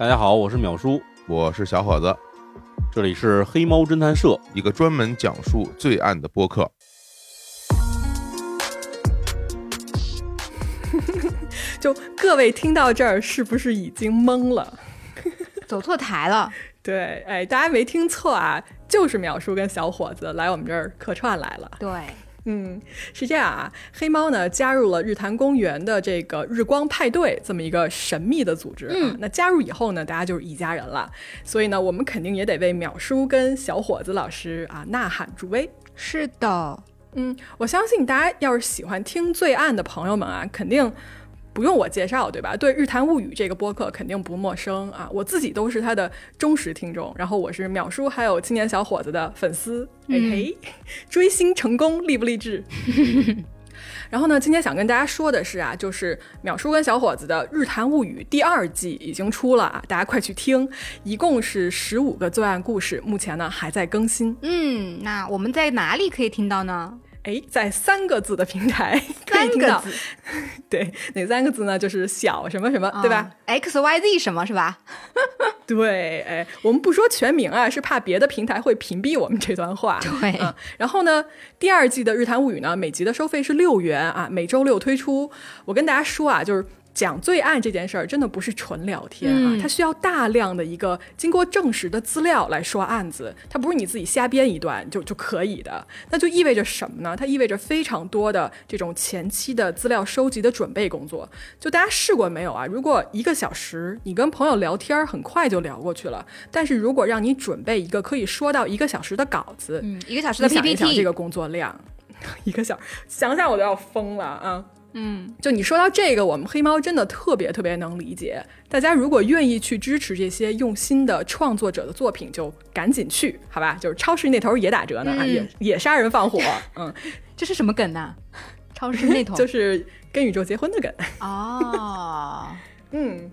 大家好，我是淼叔，我是小伙子，这里是黑猫侦探社，一个专门讲述罪案的播客。就各位听到这儿，是不是已经懵了？走错台了？对，哎，大家没听错啊，就是淼叔跟小伙子来我们这儿客串来了。对。嗯，是这样啊，黑猫呢加入了日坛公园的这个日光派对这么一个神秘的组织啊。那加入以后呢，大家就是一家人了。所以呢，我们肯定也得为淼叔跟小伙子老师啊呐喊助威。是的，嗯，我相信大家要是喜欢听罪案的朋友们啊，肯定。不用我介绍，对吧？对《日谈物语》这个播客肯定不陌生啊，我自己都是他的忠实听众。然后我是淼叔还有青年小伙子的粉丝，哎嘿，追星成功，励不励志？然后呢，今天想跟大家说的是啊，就是淼叔跟小伙子的《日谈物语》第二季已经出了啊，大家快去听，一共是十五个罪案故事，目前呢还在更新。嗯，那我们在哪里可以听到呢？哎，在三个字的平台，三个字，对，哪三个字呢？就是小什么什么，对吧？X Y Z 什么是吧？对，哎，我们不说全名啊，是怕别的平台会屏蔽我们这段话。对，然后呢，第二季的《日谈物语》呢，每集的收费是六元啊，每周六推出。我跟大家说啊，就是。讲罪案这件事儿真的不是纯聊天啊，它需要大量的一个经过证实的资料来说案子，它不是你自己瞎编一段就就可以的。那就意味着什么呢？它意味着非常多的这种前期的资料收集的准备工作。就大家试过没有啊？如果一个小时你跟朋友聊天，很快就聊过去了，但是如果让你准备一个可以说到一个小时的稿子，嗯，一个小时的 PPT，这个工作量，一个小时想想我都要疯了啊！嗯，就你说到这个，我们黑猫真的特别特别能理解。大家如果愿意去支持这些用心的创作者的作品，就赶紧去，好吧？就是超市那头也打折呢，也也杀人放火。嗯，这是什么梗呢？超市那头就是跟宇宙结婚的梗。哦，嗯，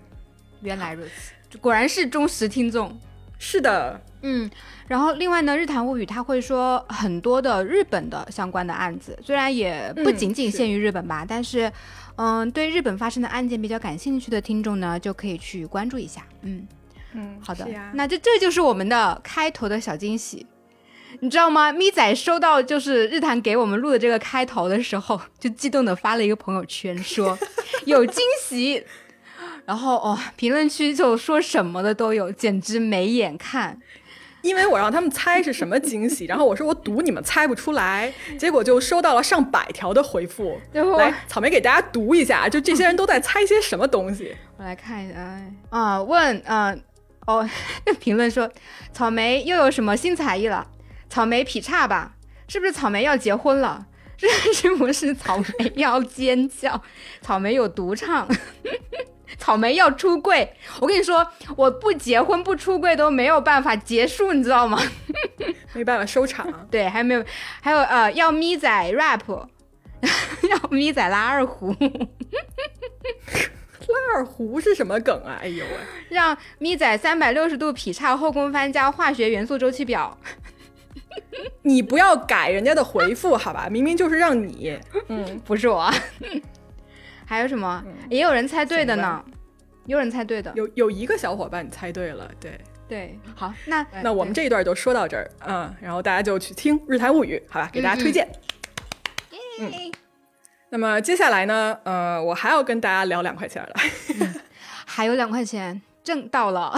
原来如此，果然是忠实听众。是的，嗯。然后，另外呢，《日谈物语》它会说很多的日本的相关的案子，虽然也不仅仅限于日本吧，但是，嗯，对日本发生的案件比较感兴趣的听众呢，就可以去关注一下。嗯嗯，好的，那这这就是我们的开头的小惊喜，你知道吗？咪仔收到就是日谈给我们录的这个开头的时候，就激动的发了一个朋友圈，说 有惊喜，然后哦，评论区就说什么的都有，简直没眼看。因为我让他们猜是什么惊喜，然后我说我赌你们猜不出来，结果就收到了上百条的回复。来，草莓给大家读一下，就这些人都在猜些什么东西。我来看一下，啊，问，啊，哦，评论说草莓又有什么新才艺了？草莓劈叉吧？是不是草莓要结婚了？是是不是草莓要尖叫？草莓有独唱？草莓要出柜，我跟你说，我不结婚不出柜都没有办法结束，你知道吗？没办法收场。对，还有没有？还有呃，要咪仔 rap，要咪仔拉二胡。拉二胡是什么梗啊？哎呦喂！让咪仔三百六十度劈叉后空翻加化学元素周期表。你不要改人家的回复好吧？明明就是让你，嗯，不是我。还有什么？也有人猜对的呢，有人猜对的，有有一个小伙伴你猜对了，对。对，好，那那我们这一段就说到这儿，嗯，然后大家就去听《日谈物语》，好吧，给大家推荐。嗯，那么接下来呢，呃，我还要跟大家聊两块钱了，还有两块钱挣到了。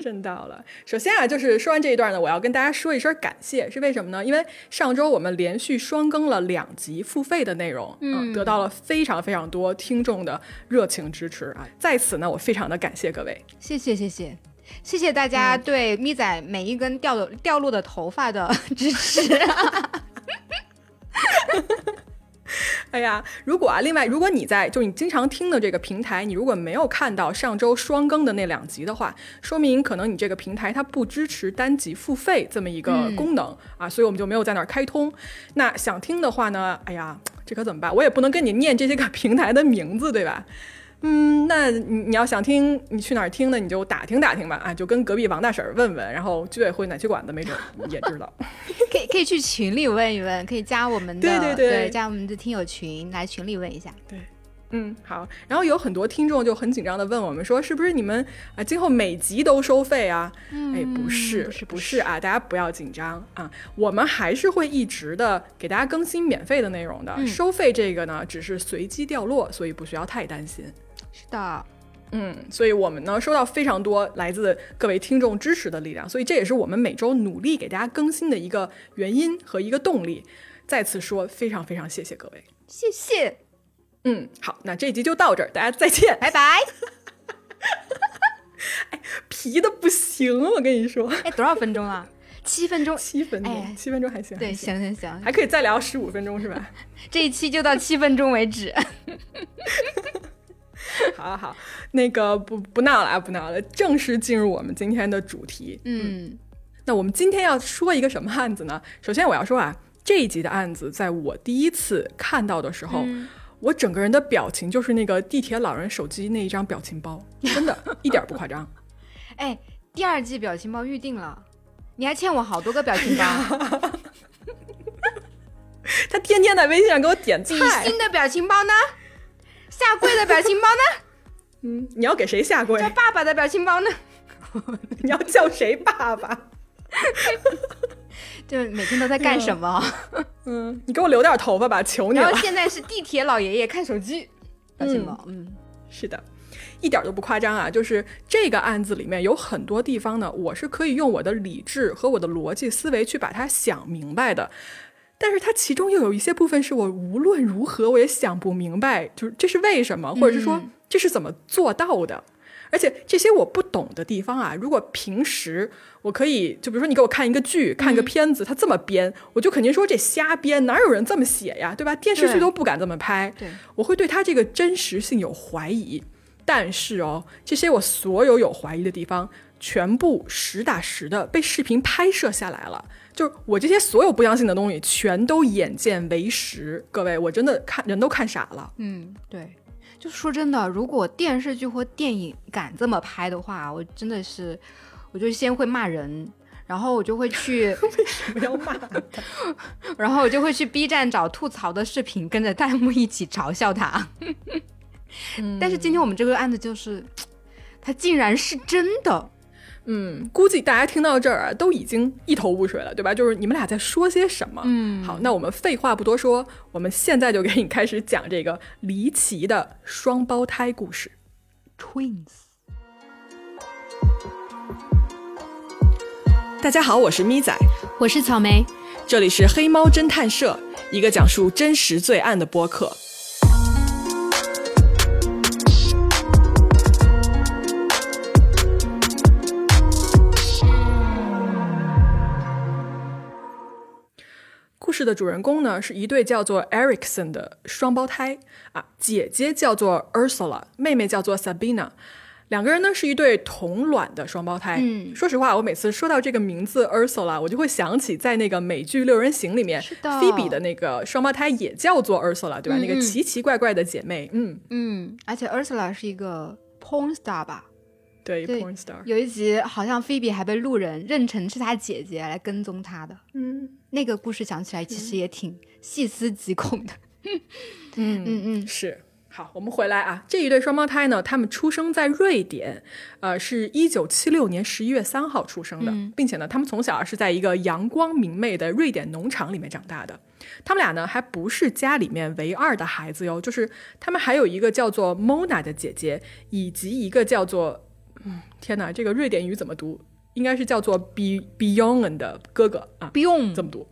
挣到了。首先啊，就是说完这一段呢，我要跟大家说一声感谢，是为什么呢？因为上周我们连续双更了两集付费的内容，嗯，得到了非常非常多听众的热情支持啊，在此呢，我非常的感谢各位，谢谢谢谢谢谢大家对咪仔每一根掉的掉落的头发的 支持。哎呀，如果啊，另外，如果你在就你经常听的这个平台，你如果没有看到上周双更的那两集的话，说明可能你这个平台它不支持单集付费这么一个功能啊，所以我们就没有在那儿开通。那想听的话呢，哎呀，这可怎么办？我也不能跟你念这些个平台的名字，对吧？嗯，那你你要想听，你去哪儿听呢？你就打听打听吧，啊，就跟隔壁王大婶问问，然后居委会暖气管子没准也知道，可以可以去群里问一问，可以加我们的对 对对，加我们的听友群，来群里问一下。对，嗯，好。然后有很多听众就很紧张的问我们说，是不是你们啊今后每集都收费啊？哎，不是，不是不是啊，大家不要紧张啊，我们还是会一直的给大家更新免费的内容的。收费这个呢，只是随机掉落，所以不需要太担心。是的，嗯，所以我们呢收到非常多来自各位听众支持的力量，所以这也是我们每周努力给大家更新的一个原因和一个动力。再次说，非常非常谢谢各位，谢谢。嗯，好，那这一集就到这儿，大家再见，拜拜。哎，皮的不行，我跟你说。哎，多少分钟啊？七分钟，七分钟，七分钟还行。对，行行行，还可以再聊十五分钟是吧？这一期就到七分钟为止。好好好，那个不不闹了啊，不闹了，正式进入我们今天的主题。嗯，那我们今天要说一个什么案子呢？首先我要说啊，这一集的案子，在我第一次看到的时候。我整个人的表情就是那个地铁老人手机那一张表情包，真的 一点不夸张。哎，第二季表情包预定了，你还欠我好多个表情包。他天天在微信上给我点菜。比心的表情包呢？下跪的表情包呢？嗯，你要给谁下跪？叫爸爸的表情包呢？你要叫谁爸爸？就每天都在干什么？嗯，你给我留点头发吧，求你了。然后现在是地铁老爷爷看手机，表情包。嗯，是的，一点都不夸张啊。就是这个案子里面有很多地方呢，我是可以用我的理智和我的逻辑思维去把它想明白的，但是它其中又有一些部分是我无论如何我也想不明白，就是这是为什么，或者是说这是怎么做到的。而且这些我不懂的地方啊，如果平时我可以，就比如说你给我看一个剧、看一个片子，他这么编，我就肯定说这瞎编，哪有人这么写呀，对吧？电视剧都不敢这么拍，对，我会对他这个真实性有怀疑。但是哦，这些我所有有怀疑的地方，全部实打实的被视频拍摄下来了，就是我这些所有不相信的东西，全都眼见为实。各位，我真的看人都看傻了。嗯，对。就说真的，如果电视剧或电影敢这么拍的话，我真的是，我就先会骂人，然后我就会去 为什么要骂他？然后我就会去 B 站找吐槽的视频，跟着弹幕一起嘲笑他。但是今天我们这个案子就是，他竟然是真的。嗯，估计大家听到这儿啊，都已经一头雾水了，对吧？就是你们俩在说些什么？嗯，好，那我们废话不多说，我们现在就给你开始讲这个离奇的双胞胎故事，Twins。大家好，我是咪仔，我是草莓，这里是黑猫侦探社，一个讲述真实罪案的播客。故事的主人公呢，是一对叫做 Erickson 的双胞胎啊，姐姐叫做 Ursula，妹妹叫做 Sabina，两个人呢是一对同卵的双胞胎。嗯，说实话，我每次说到这个名字 Ursula，我就会想起在那个美剧《六人行》里面，Phoebe 的那个双胞胎也叫做 Ursula，对吧？那个奇奇怪怪的姐妹。嗯嗯，而且 Ursula 是一个 porn star 吧？对，porn star。有一集好像 Phoebe 还被路人认成是她姐姐来跟踪她的。嗯。那个故事讲起来其实也挺细思极恐的，嗯嗯嗯，是。好，我们回来啊，这一对双胞胎呢，他们出生在瑞典，呃，是一九七六年十一月三号出生的，并且呢，他们从小是在一个阳光明媚的瑞典农场里面长大的。他们俩呢，还不是家里面唯二的孩子哟，就是他们还有一个叫做 Mona 的姐姐，以及一个叫做……嗯，天哪，这个瑞典语怎么读？应该是叫做 Be Beyond 的哥哥啊，Beyond 怎么读。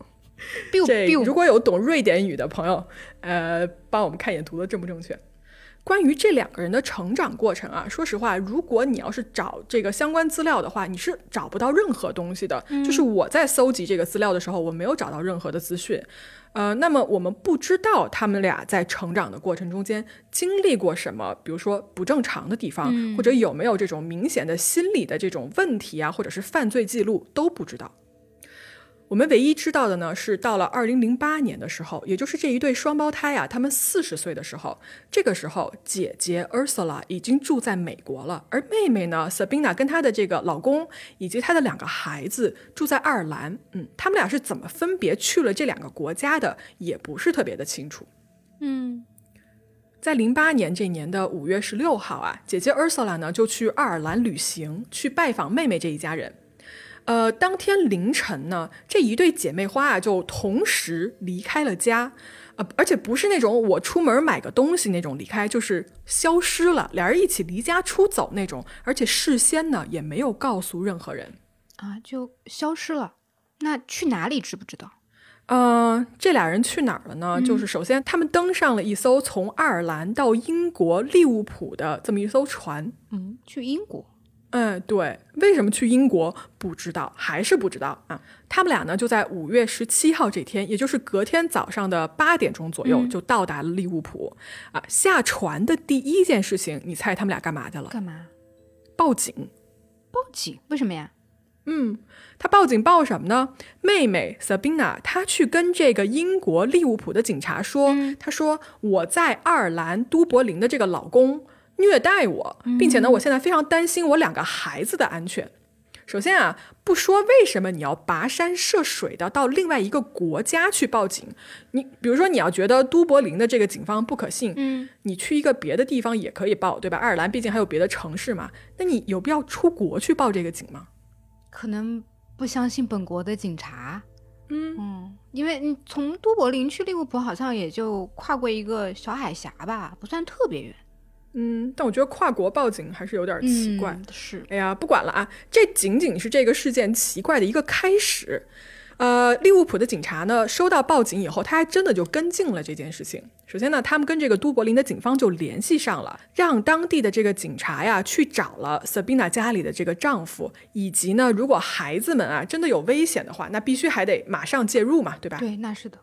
这如果有懂瑞典语的朋友，呃，帮我们看一眼读的正不正确。关于这两个人的成长过程啊，说实话，如果你要是找这个相关资料的话，你是找不到任何东西的。就是我在搜集这个资料的时候，我没有找到任何的资讯。呃，那么我们不知道他们俩在成长的过程中间经历过什么，比如说不正常的地方，或者有没有这种明显的心理的这种问题啊，或者是犯罪记录，都不知道。我们唯一知道的呢，是到了二零零八年的时候，也就是这一对双胞胎啊，他们四十岁的时候，这个时候姐姐 Ursula 已经住在美国了，而妹妹呢，Sabina 跟她的这个老公以及她的两个孩子住在爱尔兰。嗯，他们俩是怎么分别去了这两个国家的，也不是特别的清楚。嗯，在零八年这年的五月十六号啊，姐姐 Ursula 呢就去爱尔兰旅行，去拜访妹妹这一家人。呃，当天凌晨呢，这一对姐妹花啊就同时离开了家，呃，而且不是那种我出门买个东西那种离开，就是消失了，俩人一起离家出走那种，而且事先呢也没有告诉任何人啊，就消失了。那去哪里知不知道？嗯，这俩人去哪儿了呢？就是首先，他们登上了一艘从爱尔兰到英国利物浦的这么一艘船。嗯，去英国。嗯，对。为什么去英国？不知道，还是不知道啊。他们俩呢，就在五月十七号这天，也就是隔天早上的八点钟左右，就到达了利物浦。啊，下船的第一件事情，你猜他们俩干嘛去了？干嘛？报警。报警？为什么呀？嗯，他报警报什么呢？妹妹 Sabina，她去跟这个英国利物浦的警察说，她说我在爱尔兰都柏林的这个老公虐待我，并且呢，我现在非常担心我两个孩子的安全。首先啊，不说为什么你要跋山涉水的到另外一个国家去报警，你比如说你要觉得都柏林的这个警方不可信，嗯，你去一个别的地方也可以报，对吧？爱尔兰毕竟还有别的城市嘛，那你有必要出国去报这个警吗？可能不相信本国的警察，嗯嗯，因为你从都柏林去利物浦好像也就跨过一个小海峡吧，不算特别远。嗯，但我觉得跨国报警还是有点奇怪。是，哎呀，不管了啊，这仅仅是这个事件奇怪的一个开始。呃，利物浦的警察呢，收到报警以后，他还真的就跟进了这件事情。首先呢，他们跟这个都柏林的警方就联系上了，让当地的这个警察呀去找了 Sabina 家里的这个丈夫，以及呢，如果孩子们啊真的有危险的话，那必须还得马上介入嘛，对吧？对，那是的。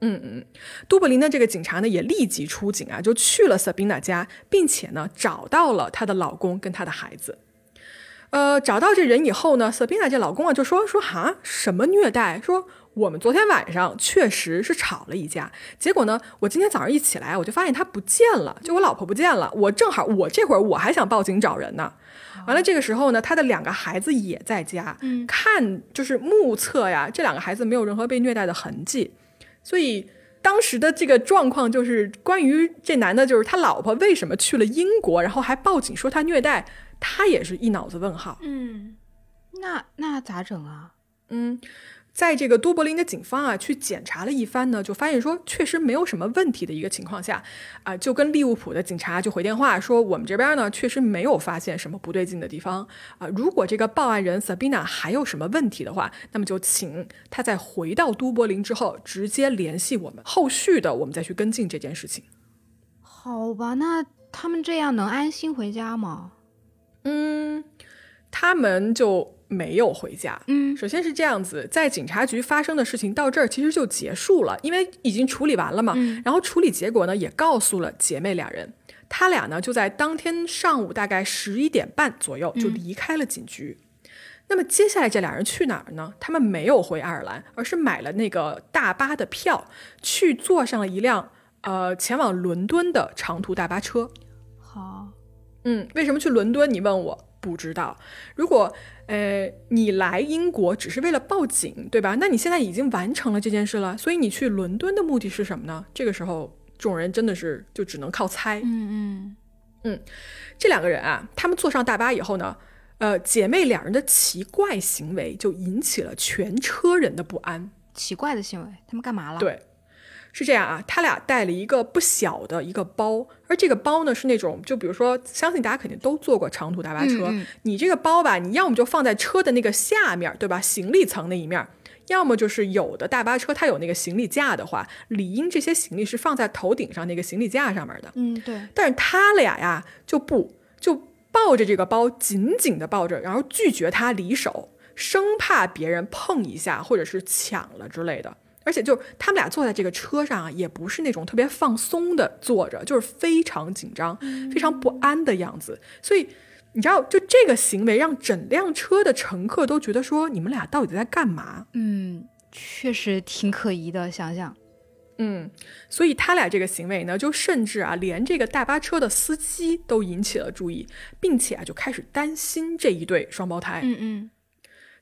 嗯嗯，都柏林的这个警察呢也立即出警啊，就去了 Sabina 家，并且呢找到了她的老公跟她的孩子。呃，找到这人以后呢，Sabina 这老公啊就说说哈什么虐待？说我们昨天晚上确实是吵了一架，结果呢，我今天早上一起来我就发现他不见了，就我老婆不见了。我正好我这会儿我还想报警找人呢。完了这个时候呢，他的两个孩子也在家，嗯，看就是目测呀，这两个孩子没有任何被虐待的痕迹，所以当时的这个状况就是关于这男的，就是他老婆为什么去了英国，然后还报警说他虐待。他也是一脑子问号。嗯，那那咋整啊？嗯，在这个都柏林的警方啊去检查了一番呢，就发现说确实没有什么问题的一个情况下，啊，就跟利物浦的警察就回电话说，我们这边呢确实没有发现什么不对劲的地方啊。如果这个报案人 Sabina 还有什么问题的话，那么就请他在回到都柏林之后直接联系我们，后续的我们再去跟进这件事情。好吧，那他们这样能安心回家吗？嗯，他们就没有回家。嗯，首先是这样子，在警察局发生的事情到这儿其实就结束了，因为已经处理完了嘛。嗯，然后处理结果呢也告诉了姐妹俩人，他俩呢就在当天上午大概十一点半左右就离开了警局。那么接下来这俩人去哪儿呢？他们没有回爱尔兰，而是买了那个大巴的票，去坐上了一辆呃前往伦敦的长途大巴车。好。嗯，为什么去伦敦？你问我不知道。如果呃你来英国只是为了报警，对吧？那你现在已经完成了这件事了，所以你去伦敦的目的是什么呢？这个时候众人真的是就只能靠猜。嗯嗯嗯，这两个人啊，他们坐上大巴以后呢，呃，姐妹两人的奇怪行为就引起了全车人的不安。奇怪的行为，他们干嘛了？对。是这样啊，他俩带了一个不小的一个包，而这个包呢是那种，就比如说，相信大家肯定都坐过长途大巴车，你这个包吧，你要么就放在车的那个下面，对吧？行李层那一面，要么就是有的大巴车它有那个行李架的话，理应这些行李是放在头顶上那个行李架上面的。嗯，对。但是他俩呀就不，就抱着这个包紧紧的抱着，然后拒绝他离手，生怕别人碰一下或者是抢了之类的。而且就他们俩坐在这个车上啊，也不是那种特别放松的坐着，就是非常紧张、非常不安的样子。所以你知道，就这个行为让整辆车的乘客都觉得说，你们俩到底在干嘛？嗯，确实挺可疑的。想想，嗯，所以他俩这个行为呢，就甚至啊，连这个大巴车的司机都引起了注意，并且啊，就开始担心这一对双胞胎。嗯嗯。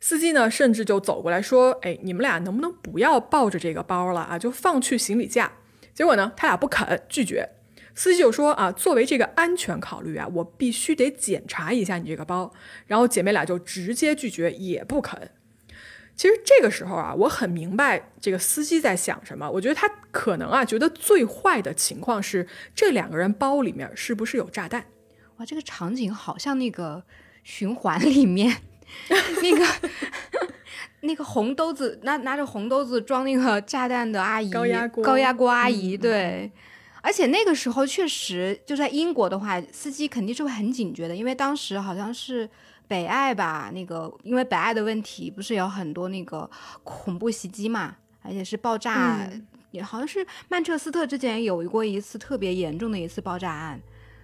司机呢，甚至就走过来说：“哎，你们俩能不能不要抱着这个包了啊？就放去行李架。”结果呢，他俩不肯拒绝。司机就说啊，作为这个安全考虑啊，我必须得检查一下你这个包。然后姐妹俩就直接拒绝，也不肯。其实这个时候啊，我很明白这个司机在想什么。我觉得他可能啊，觉得最坏的情况是这两个人包里面是不是有炸弹？哇，这个场景好像那个循环里面 那个那个红兜子拿拿着红兜子装那个炸弹的阿姨，高压锅高压锅阿姨，嗯对。而且那个时候确实就在英国的话，司机肯定是会很警觉的，因为当时好像是北爱吧，那个因为北爱的问题，不是有很多那个恐怖袭击嘛，而且是爆炸，嗯。也好像是曼彻斯特之前有过一次特别严重的一次爆炸案，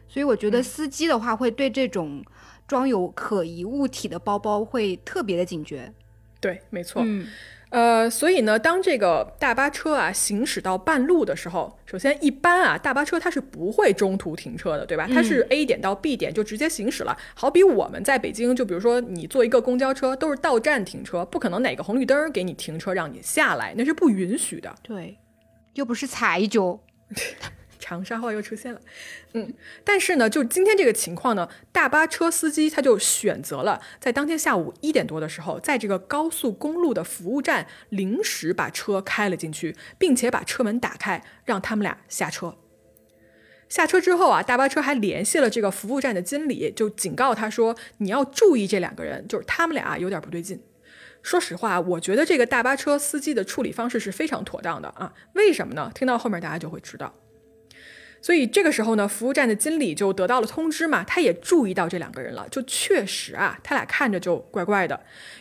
所以我觉得司机的话会对这种装有可疑物体的包包会特别的警觉。对，没错。嗯呃，所以呢，当这个大巴车啊行驶到半路的时候，首先一般啊，大巴车它是不会中途停车的，对吧？它是 A 点到 B 点就直接行驶了。好比我们在北京，就比如说你坐一个公交车，都是到站停车，不可能哪个红绿灯给你停车让你下来，那是不允许的。对，又不是踩一脚。长沙话又出现了，嗯，但是呢，就今天这个情况呢，大巴车司机他就选择了在当天下午一点多的时候，在这个高速公路的服务站临时把车开了进去，并且把车门打开，让他们俩下车。下车之后啊，大巴车还联系了这个服务站的经理，就警告他说：“你要注意这两个人，就是他们俩有点不对劲。”说实话，我觉得这个大巴车司机的处理方式是非常妥当的啊。为什么呢？听到后面大家就会知道。所以这个时候呢，服务站的经理就得到了通知嘛，他也注意到这两个人了，就确实啊，他俩看着就怪怪的。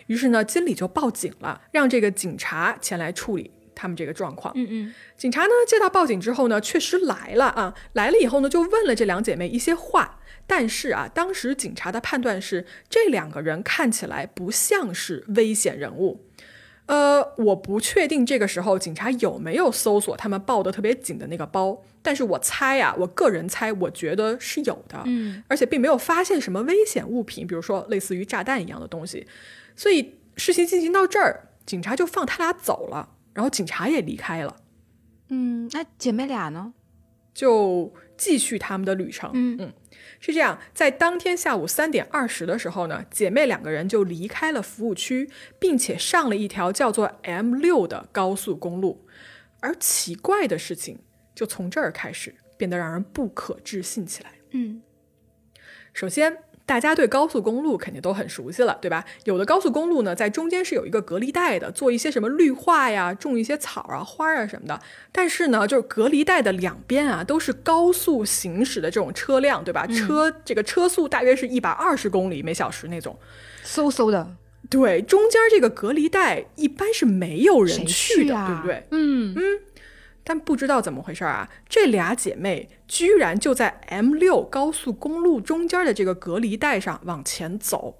于是呢，经理就报警了，让这个警察前来处理他们这个状况。嗯嗯，警察呢接到报警之后呢，确实来了啊，来了以后呢，就问了这两姐妹一些话。但是啊，当时警察的判断是，这两个人看起来不像是危险人物。呃，我不确定这个时候警察有没有搜索他们抱得特别紧的那个包，但是我猜啊，我个人猜，我觉得是有的，嗯，而且并没有发现什么危险物品，比如说类似于炸弹一样的东西，所以事情进行到这儿，警察就放他俩走了，然后警察也离开了，嗯，那姐妹俩呢？就继续他们的旅程，嗯嗯。是这样，在当天下午三点二十的时候呢，姐妹两个人就离开了服务区，并且上了一条叫做 M 六的高速公路。而奇怪的事情就从这儿开始变得让人不可置信起来。嗯首先，大家对高速公路肯定都很熟悉了，对吧？有的高速公路呢，在中间是有一个隔离带的，做一些什么绿化呀，种一些草啊、花啊什么的。但是呢，就是隔离带的两边啊，都是高速行驶的这种车辆，对吧？车这个车速大约是一百二十公里每小时那种。嗖嗖的，对，中间这个隔离带一般是没有人去的，啊？对不对？嗯嗯但不知道怎么回事啊，这俩姐妹居然就在 M 六高速公路中间的这个隔离带上往前走。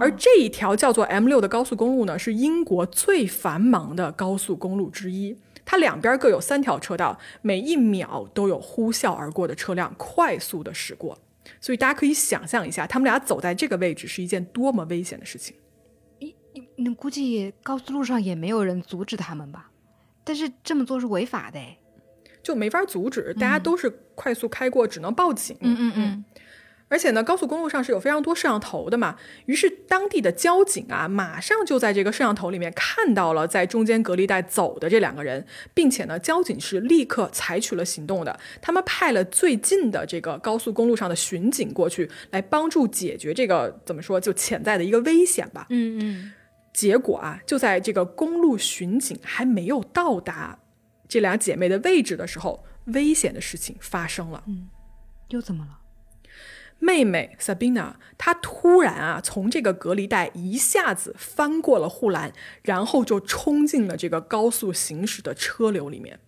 而这一条叫做 M 六的高速公路呢，是英国最繁忙的高速公路之一。它两边各有三条车道，每一秒都有呼啸而过的车辆快速的驶过。所以大家可以想象一下，他们俩走在这个位置是一件多么危险的事情。你你你估计高速路上也没有人阻止他们吧？但是这么做是违法的哎。就没法阻止，大家都是快速开过，只能报警。嗯嗯嗯而且呢，高速公路上是有非常多摄像头的嘛，于是当地的交警啊，马上就在这个摄像头里面看到了在中间隔离带走的这两个人，并且呢，交警是立刻采取了行动的，他们派了最近的这个高速公路上的巡警过去，来帮助解决这个怎么说就潜在的一个危险吧。嗯嗯结果啊，就在这个公路巡警还没有到达这俩姐妹的位置的时候，危险的事情发生了。嗯，又怎么了？妹妹 Sabina，她突然啊从这个隔离带一下子翻过了护栏，然后就冲进了这个高速行驶的车流里面。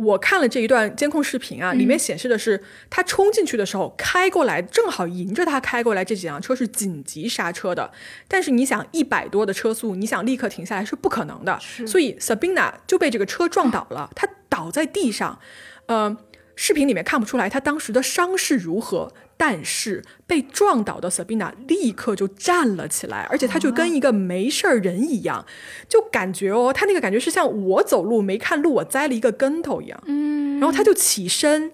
我看了这一段监控视频啊，里面显示的是他冲进去的时候，开过来正好迎着他开过来这几辆车是紧急刹车的。但是你想，一百多的车速，你想立刻停下来是不可能的。所以 Sabina 就被这个车撞倒了，他倒在地上。呃，视频里面看不出来他当时的伤势如何，但是被撞倒的 Sabina 立刻就站了起来，而且她就跟一个没事儿人一样，就感觉哦，她那个感觉是像我走路没看路，我栽了一个跟头一样。嗯然后他就起身，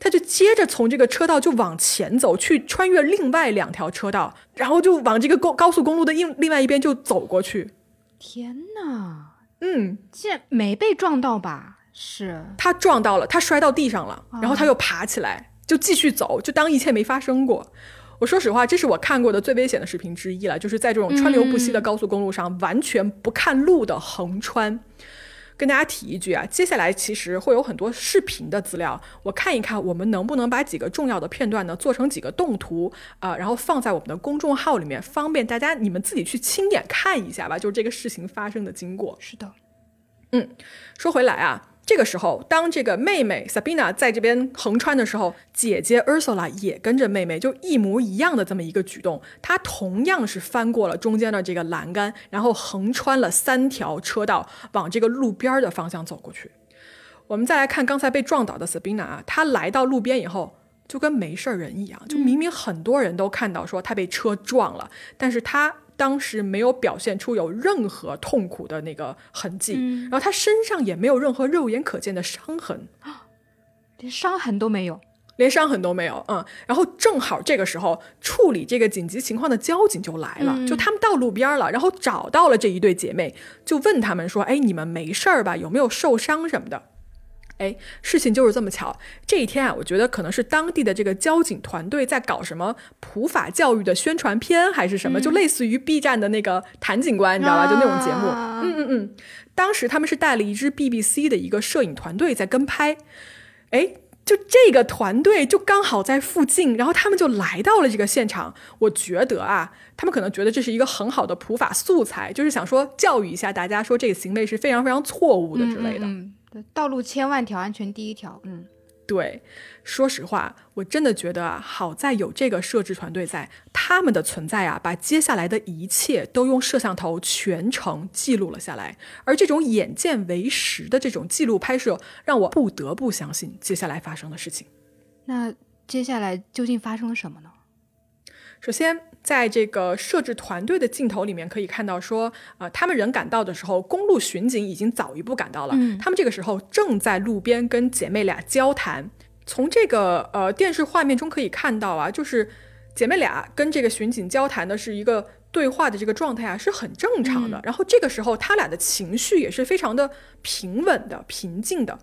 他就接着从这个车道就往前走，去穿越另外两条车道，然后就往这个高高速公路的另另外一边就走过去。天哪！嗯，竟然没被撞到吧？是他撞到了，他摔到地上了，然后他又爬起来，就继续走，就当一切没发生过。我说实话，这是我看过的最危险的视频之一了，就是在这种川流不息的高速公路上，完全不看路的横穿。跟大家提一句啊，接下来其实会有很多视频的资料，我看一看我们能不能把几个重要的片段呢做成几个动图啊、然后放在我们的公众号里面，方便大家你们自己去亲眼看一下吧，就是这个事情发生的经过。是的，嗯说回来啊，这个时候，当这个妹妹 Sabina 在这边横穿的时候，姐姐 Ursula 也跟着妹妹，就一模一样的这么一个举动。她同样是翻过了中间的这个栏杆，然后横穿了三条车道，往这个路边的方向走过去。我们再来看刚才被撞倒的 Sabina 啊，她来到路边以后。就跟没事儿人一样，就明明很多人都看到说她被车撞了，但是她当时没有表现出有任何痛苦的那个痕迹，然后他身上也没有任何肉眼可见的伤痕，连伤痕都没有。连伤痕都没有。嗯，然后正好这个时候处理这个紧急情况的交警就来了，就他们到路边了，然后找到了这一对姐妹，就问他们说：“哎，你们没事儿吧？有没有受伤什么的？”哎，事情就是这么巧。这一天啊，我觉得可能是当地的这个交警团队在搞什么普法教育的宣传片，还是什么，就类似于 B 站的那个谭警官，你知道吧？就那种节目。啊嗯嗯嗯。当时他们是带了一支 BBC 的一个摄影团队在跟拍，哎，就这个团队就刚好在附近，然后他们就来到了这个现场。我觉得啊，他们可能觉得这是一个很好的普法素材，就是想说教育一下大家，说这个行为是非常非常错误的之类的。道路千万条，安全第一条。嗯，对，说实话，我真的觉得啊，好在有这个摄制团队在，他们的存在啊，把接下来的一切都用摄像头全程记录了下来。而这种眼见为实的这种记录拍摄，让我不得不相信接下来发生的事情。那接下来究竟发生了什么呢？首先，在这个摄制团队的镜头里面可以看到说，呃，他们人赶到的时候，公路巡警已经早一步赶到了。他们这个时候正在路边跟姐妹俩交谈。从这个呃电视画面中可以看到啊，就是姐妹俩跟这个巡警交谈的是一个对话的这个状态啊，是很正常的。然后这个时候，他俩的情绪也是非常的平稳的、平静的。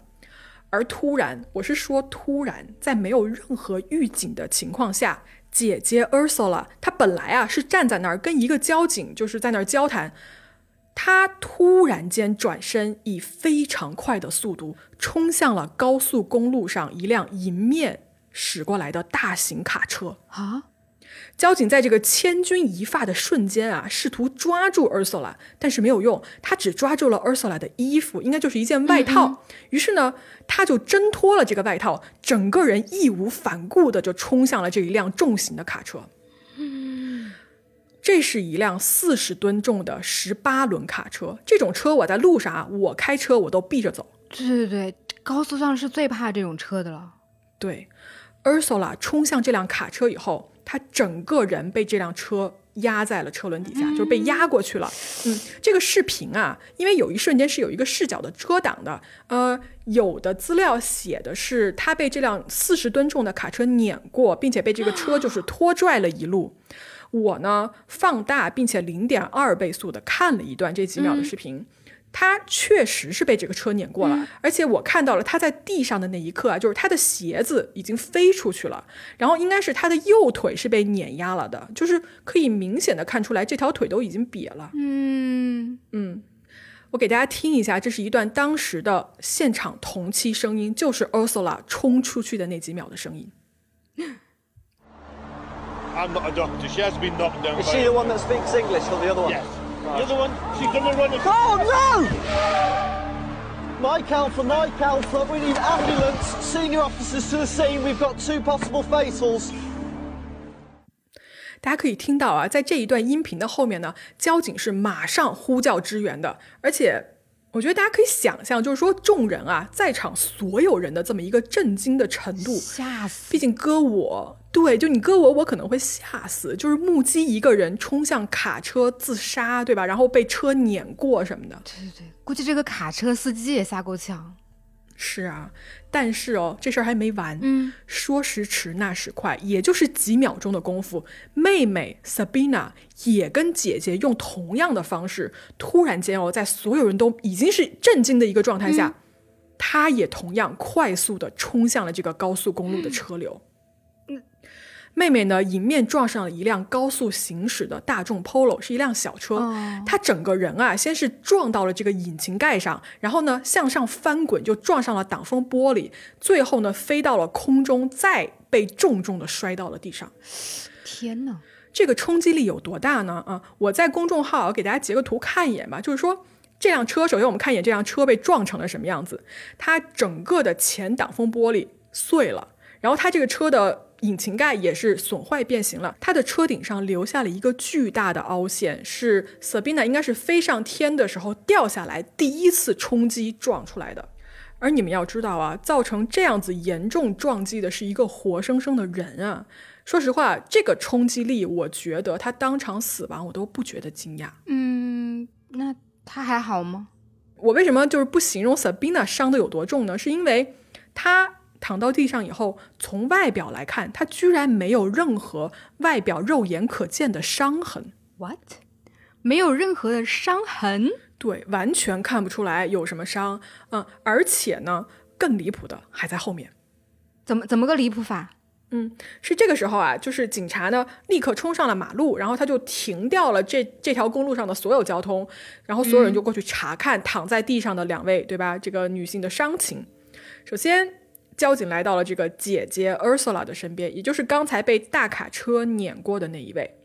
而突然，我是说突然，在没有任何预警的情况下，姐姐 Ursula 她本来啊是站在那儿跟一个交警就是在那儿交谈，她突然间转身，以非常快的速度冲向了高速公路上一辆迎面驶过来的大型卡车。啊，交警在这个千钧一发的瞬间啊，试图抓住 Ursula，但是没有用，他只抓住了 Ursula 的衣服，应该就是一件外套。于是呢，他就挣脱了这个外套，整个人义无反顾的就冲向了这一辆重型的卡车。这是一辆四十吨重的十八轮卡车，这种车我在路上啊，我开车我都避着走。对对对，高速上是最怕这种车的了。对，Ursula 冲向这辆卡车以后，她整个人被这辆车压在了车轮底下，就是被压过去了。嗯，这个视频啊，因为有一瞬间是有一个视角的遮挡的，呃，有的资料写的是他被这辆四十吨重的卡车碾过，并且被这个车就是拖拽了一路。我呢放大并且零点二倍速的看了一段这几秒的视频，他确实是被这个车碾过了，而且我看到了他在地上的那一刻啊，就是他的鞋子已经飞出去了，然后应该是他的右腿是被碾压了的，就是可以明显的看出来这条腿都已经瘪了。嗯，嗯，我给大家听一下，这是一段当时的现场同期声音，就是 Ursula 冲出去的那几秒的声音。I'm not a doctor. She has been knocked down. Is she the one that speaks English or the other one? Yes. The other one, she's done a run of. Oh no! Mike Alpha, Mike Alpha, we need ambulance, senior officers to the scene. We've got two possible fatals. 大家可以听到啊，在这一段音频的后面呢，交警是马上呼叫支援的，而且我觉得大家可以想象，就是说众人啊，在场所有人的这么一个震惊的程度，吓死！毕竟搁我，对，就你搁我，我可能会吓死，就是目击一个人冲向卡车自杀，对吧？然后被车碾过什么的，对对对，估计这个卡车司机也吓够呛。是啊，但是哦，这事儿还没完。嗯，说时迟，那时快，也就是几秒钟的功夫，妹妹 Sabina 也跟姐姐用同样的方式，突然间哦，在所有人都已经是震惊的一个状态下，她也同样快速的冲向了这个高速公路的车流。妹妹呢，迎面撞上了一辆高速行驶的大众 Polo，是一辆小车。哦她整个人啊，先是撞到了这个引擎盖上，然后呢向上翻滚，就撞上了挡风玻璃，最后呢飞到了空中，再被重重的摔到了地上。天哪！这个冲击力有多大呢？啊，我在公众号给大家截个图看一眼吧。就是说，这辆车，首先我们看一眼这辆车被撞成了什么样子。它整个的前挡风玻璃碎了，然后它这个车的引擎盖也是损坏变形了。它的车顶上留下了一个巨大的凹陷，是 Sabina 应该是飞上天的时候掉下来第一次冲击撞出来的。而你们要知道啊，造成这样子严重撞击的是一个活生生的人啊。说实话，这个冲击力，我觉得他当场死亡，我都不觉得惊讶。嗯，那他还好吗？我为什么就是不形容 Sabina 伤的有多重呢？是因为她躺到地上以后，从外表来看，他居然没有任何外表肉眼可见的伤痕，What？没有任何的伤痕？对，完全看不出来有什么伤。嗯，而且呢，更离谱的还在后面。怎么怎么个离谱法？嗯，是这个时候啊，就是警察呢立刻冲上了马路，然后他就停掉了这这条公路上的所有交通，然后所有人就过去查看躺在地上的两位，对吧？这个女性的伤情。首先，交警来到了这个姐姐 Ursula 的身边，也就是刚才被大卡车碾过的那一位。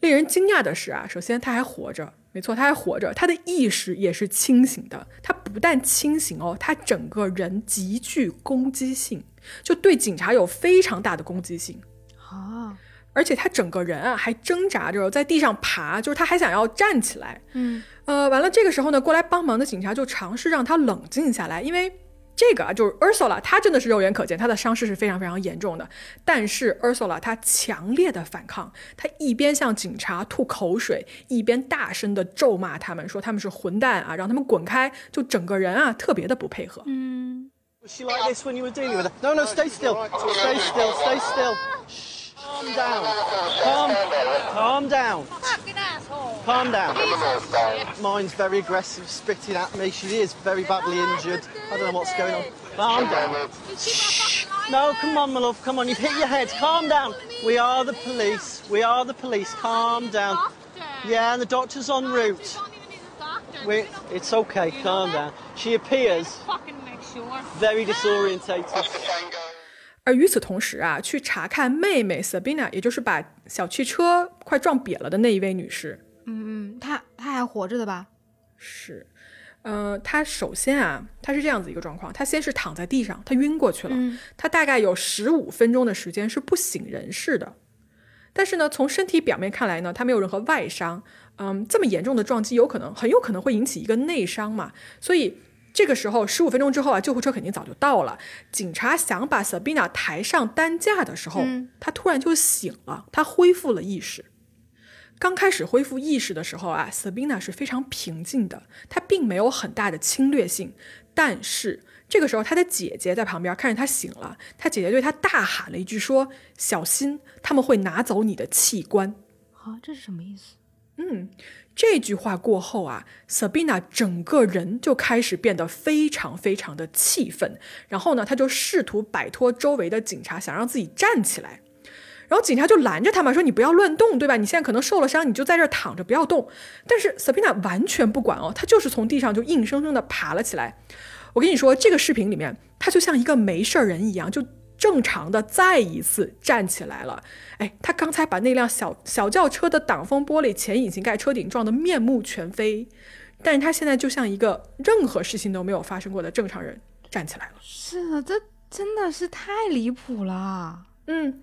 令人惊讶的是啊，首先他还活着，没错，他还活着，他的意识也是清醒的。他不但清醒哦，他整个人极具攻击性，就对警察有非常大的攻击性。啊，而且他整个人啊还挣扎着在地上爬，就是他还想要站起来。嗯，呃，完了这个时候呢，过来帮忙的警察就尝试让他冷静下来，因为这个啊就是 Ursula，她真的是肉眼可见，她的伤势是非常非常严重的。但是 Ursula 她强烈的反抗，她一边向警察吐口水，一边大声的咒骂他们，说他们是混蛋啊，让他们滚开，就整个人啊特别的不配合。Was she like this when you were dealing with her? No, no, stay still. Stay still, stay still. Calm down. Calm, calm down. Fucking asshole. Calm down. Jesus shit. Mine's very aggressive, spitting at me. She is very badly injured. I don't know what's going on. Calm down. You keep my fucking eye No, on come on, my love. Come on. You've hit your head. Calm down. We are the police. We are the police. Calm down. Doctor. Yeah, and the doctor's en You route. don't even need a doctor. We, You don't- it's okay. You know Calm that? down. She appears Fucking make sure. very disorientated. 而与此同时啊，去查看妹妹 Sabina，也就是把小汽车快撞瘪了的那一位女士， 嗯嗯，他他还活着的吧？是，呃，他首先啊，他是这样子一个状况，他先是躺在地上，他晕过去了，嗯她大概有十五分钟的时间是不省人事的。但是呢，从身体表面看来呢，他没有任何外伤。嗯，这么严重的撞击有可能很有可能会引起一个内伤嘛，所以这个时候十五分钟之后啊，救护车肯定早就到了。警察想把 Sabina 抬上担架的时候，嗯她突然就醒了，他恢复了意识。刚开始恢复意识的时候啊，Sabina 是非常平静的，她并没有很大的侵略性。但是这个时候，她的姐姐在旁边看着她醒了，她姐姐对她大喊了一句说：“小心，他们会拿走你的器官。”啊，这是什么意思？嗯，这句话过后啊，Sabina 整个人就开始变得非常非常的气愤，然后呢，她就试图摆脱周围的警察，想让自己站起来。然后警察就拦着他嘛，说你不要乱动，对吧？你现在可能受了伤，你就在这儿躺着不要动。但是 Sabina 完全不管哦，他就是从地上就硬生生的爬了起来。我跟你说，这个视频里面，他就像一个没事儿人一样，就正常的再一次站起来了。哎，他刚才把那辆小小轿车的挡风玻璃前引擎盖车顶撞得面目全非，但是他现在就像一个任何事情都没有发生过的正常人站起来了。是的，这真的是太离谱了。嗯，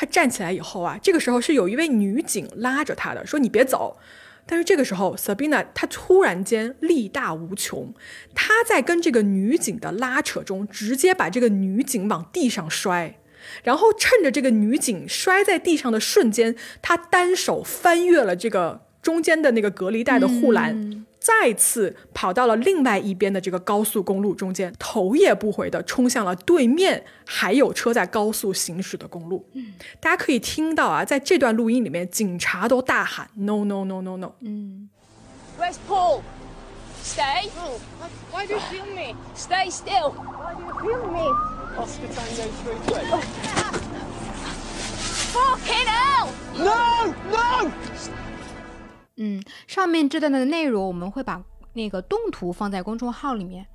他站起来以后啊，这个时候是有一位女警拉着他的，说你别走。但是这个时候，Sabina 她突然间力大无穷，她在跟这个女警的拉扯中，直接把这个女警往地上摔，然后趁着这个女警摔在地上的瞬间，她单手翻越了这个中间的那个隔离带的护栏，再次跑到了另外一边的这个高速公路中间，头也不回的冲向了对面还有车在高速行驶的公路。嗯，大家可以听到啊，在这段录音里面，警察都大喊 “no no no no no”。嗯，Where's Paul? Stay. Why do you film me? Stay still. Why do you film me? Oscar Tango 33. Fucking hell! No! No! 嗯，上面这段的内容我们会把那个动图放在公众号里面。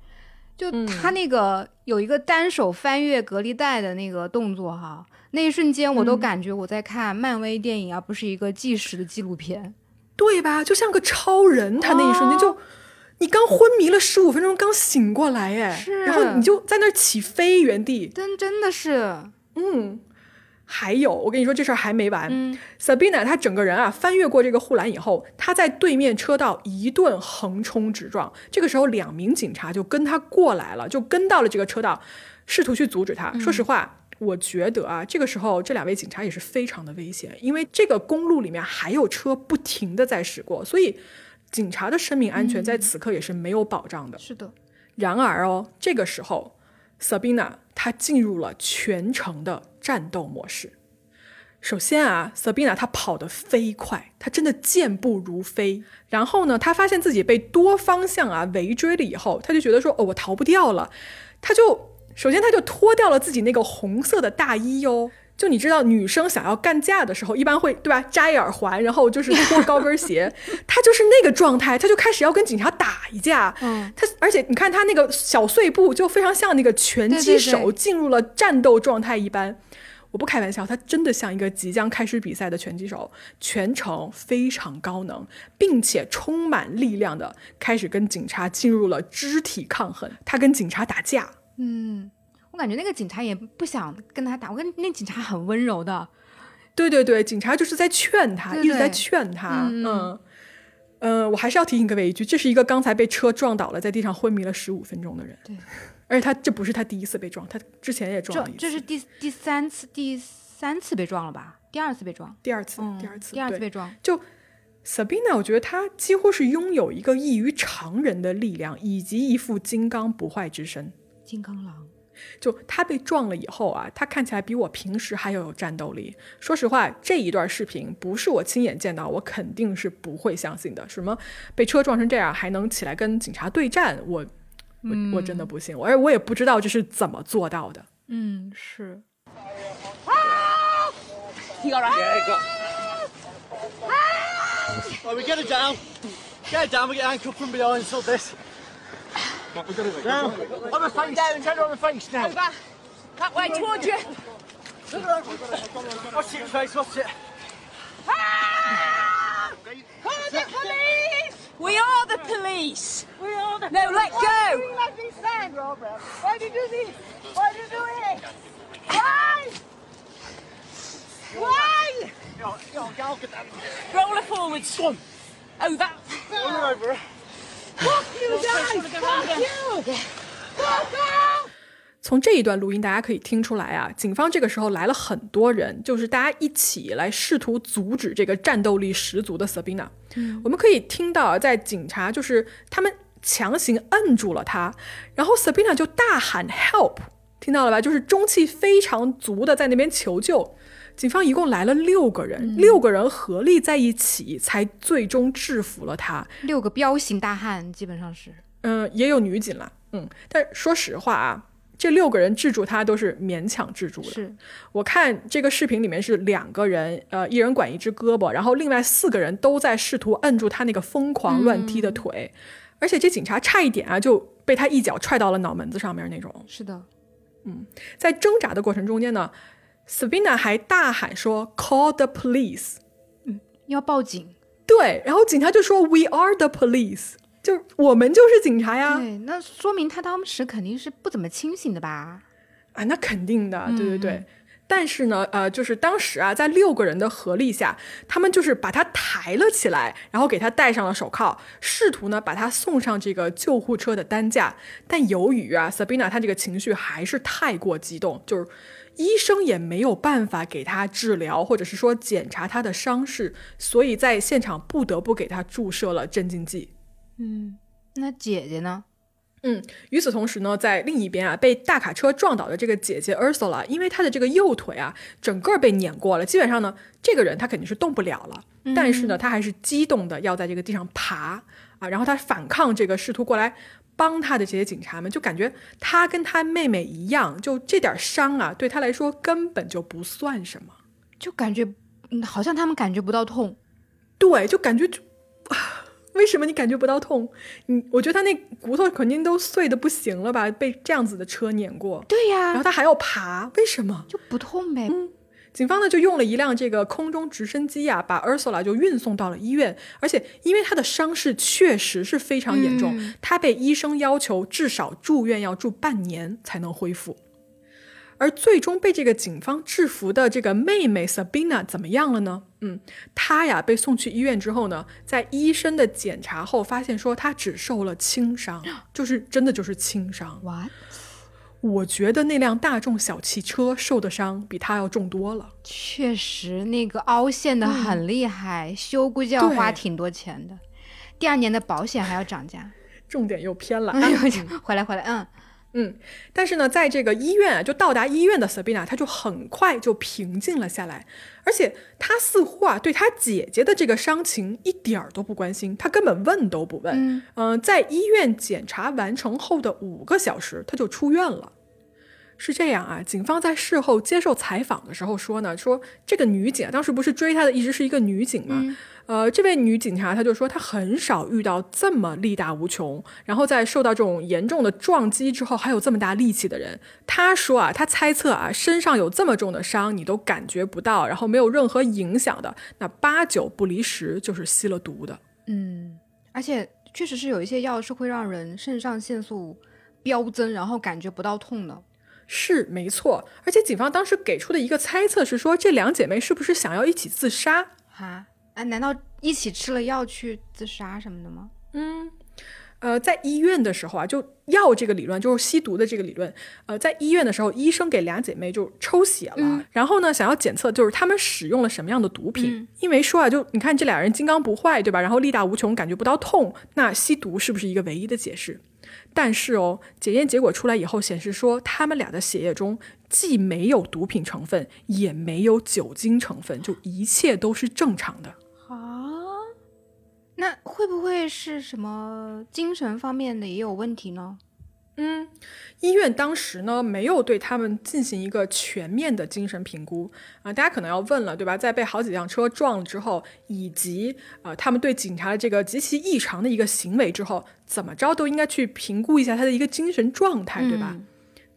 就他那个有一个单手翻越隔离带的那个动作哈，那一瞬间我都感觉我在看漫威电影，而不是一个纪实的纪录片。对吧？就像个超人，他那一瞬间就，你刚昏迷了十五分钟，刚醒过来，哎，是然后你就在那儿起飞，原地，真真的是，嗯。还有，我跟你说这事儿还没完。嗯 Sabina 她整个人啊翻越过这个护栏以后，她在对面车道一顿横冲直撞。这个时候，两名警察就跟她过来了，就跟到了这个车道，试图去阻止她。说实话，我觉得啊，这个时候这两位警察也是非常的危险，因为这个公路里面还有车不停的在驶过，所以警察的生命安全在此刻也是没有保障的。是的，然而哦，这个时候，Sabina 她进入了全程的战斗模式。首先啊，Sabina 她跑得飞快，她真的健步如飞。然后呢，她发现自己被多方向啊围追了以后，她就觉得说，哦，我逃不掉了。她就首先她就脱掉了自己那个红色的大衣哟。就你知道，女生想要干架的时候，一般会对吧？摘耳环，然后就是 脱高跟鞋。她就是那个状态，她就开始要跟警察打一架。嗯，她而且你看她那个小碎步，就非常像那个拳击手进入了战斗状态一般。我不开玩笑，她真的像一个即将开始比赛的拳击手，全程非常高能，并且充满力量的开始跟警察进入了肢体抗衡。她跟警察打架，嗯，我感觉那个警察也不想跟他打，我跟那警察很温柔的，对对对，警察就是在劝他，对一直在劝他。嗯嗯，呃，我还是要提醒各位一句，这是一个刚才被车撞倒了，在地上昏迷了十五分钟的人。对，而且他这不是他第一次被撞，他之前也撞这了一次，这是第第三次第三次被撞了吧？第二次被撞，第二次，嗯，第二次，第二次被撞，就 Sabina，我觉得他几乎是拥有一个异于常人的力量，以及一副金刚不坏之身。金刚狼。就他被撞了以后啊，他看起来比我平时还要有战斗力。说实话，这一段视频不是我亲眼见到，我肯定是不会相信的。什么被车撞成这样还能起来跟警察对战，我我我真的不信，而我也不知道这是怎么做到的。嗯，是。You got right. Yeah, got. Right, we get it down. Get it down, we get handcuffed from behind, so this. Now, on the face, down. turn on the face now. Over. That way, towards you. What's it, face, what's it? Ah! Call the police! We are the police! We are the police! No, let go! Why do you like this then? Why do you do this? Why do you do it? Why? Why? Roll her forwards. Go on. Oh, that... Roll her over. 从这一段录音，大家可以听出来啊，警方这个时候来了很多人，就是大家一起来试图阻止这个战斗力十足的 Sabina。我们可以听到，在警察就是他们强行摁住了他，然后 Sabina 就大喊 “help”，听到了吧？就是中气非常足的在那边求救。警方一共来了六个人，六个人合力在一起，才最终制服了他。六个彪形大汉，基本上是。嗯，也有女警啦，嗯，但说实话啊，这六个人制住他都是勉强制住的。是，我看这个视频里面是两个人，呃，一人管一只胳膊，然后另外四个人都在试图摁住他那个疯狂乱踢的腿，而且这警察差一点啊就被他一脚踹到了脑门子上面那种。是的，嗯在挣扎的过程中间呢，Sabina 还大喊说 “Call the police”，嗯要报警。对，然后警察就说 “We are the police”，就我们就是警察呀。对，那说明他当时肯定是不怎么清醒的吧？啊，那肯定的，对对对。但是呢，呃，就是当时啊，在六个人的合力下，他们就是把他抬了起来，然后给他戴上了手铐，试图呢把他送上这个救护车的担架。但由于啊，Sabina 他这个情绪还是太过激动，就是医生也没有办法给他治疗，或者是说检查他的伤势，所以在现场不得不给他注射了镇静剂。嗯，那姐姐呢？嗯，与此同时呢，在另一边啊，被大卡车撞倒的这个姐姐 Ursula，因为她的这个右腿啊，整个被碾过了，基本上呢，这个人他肯定是动不了了。但是呢，他还是激动的要在这个地上爬啊，然后他反抗这个试图过来帮他的这些警察们，就感觉他跟他妹妹一样，就这点伤啊，对他来说根本就不算什么。就感觉，嗯，好像他们感觉不到痛。对，就感觉就。啊为什么你感觉不到痛？你我觉得他那骨头肯定都碎的不行了吧？被这样子的车碾过，对呀、然后他还要爬，为什么？就不痛呗。警方呢就用了一辆这个空中直升机啊，把 Ursula 就运送到了医院，而且因为她的伤势确实是非常严重，嗯她被医生要求至少住院要住半年才能恢复。而最终被这个警方制服的这个妹妹 Sabina 怎么样了呢？嗯，她呀被送去医院之后呢，在医生的检查后发现说她只受了轻伤，就是真的就是轻伤。我觉得那辆大众小汽车受的伤比他要重多了。确实，那个凹陷的很厉害，修估计要花挺多钱的。第二年的保险还要涨价。重点又偏了。哎，回来回来，嗯，嗯，但是呢，在这个医院啊，就到达医院的 Sabina，她就很快就平静了下来，而且她似乎啊，对她姐姐的这个伤情一点儿都不关心，她根本问都不问。嗯、在医院检查完成后的五个小时，她就出院了。是这样啊，警方在事后接受采访的时候说呢，说这个女警啊，当时不是追她的一直是一个女警吗？呃，这位女警察她就说，她很少遇到这么力大无穷，然后在受到这种严重的撞击之后还有这么大力气的人。她说啊，她猜测啊，身上有这么重的伤你都感觉不到，然后没有任何影响的，那八九不离十就是吸了毒的。嗯，而且确实是有一些药是会让人肾上腺素飙增，然后感觉不到痛的。是没错，而且警方当时给出的一个猜测是说，这两姐妹是不是想要一起自杀？哈，啊，难道一起吃了药去自杀什么的吗？嗯，呃，在医院的时候啊，就药这个理论就是吸毒的这个理论。呃，在医院的时候，医生给俩姐妹就抽血了，然后呢，想要检测就是她们使用了什么样的毒品。因为说啊，就你看这俩人金刚不坏，对吧？然后力大无穷，感觉不到痛，那吸毒是不是一个唯一的解释？但是哦，检验结果出来以后显示说，他们俩的血液中既没有毒品成分，也没有酒精成分，就一切都是正常的。啊，那会不会是什么精神方面的也有问题呢？嗯，医院当时呢没有对他们进行一个全面的精神评估啊、大家可能要问了，对吧？在被好几辆车撞了之后，以及呃他们对警察的这个极其异常的一个行为之后，怎么着都应该去评估一下他的一个精神状态，对吧？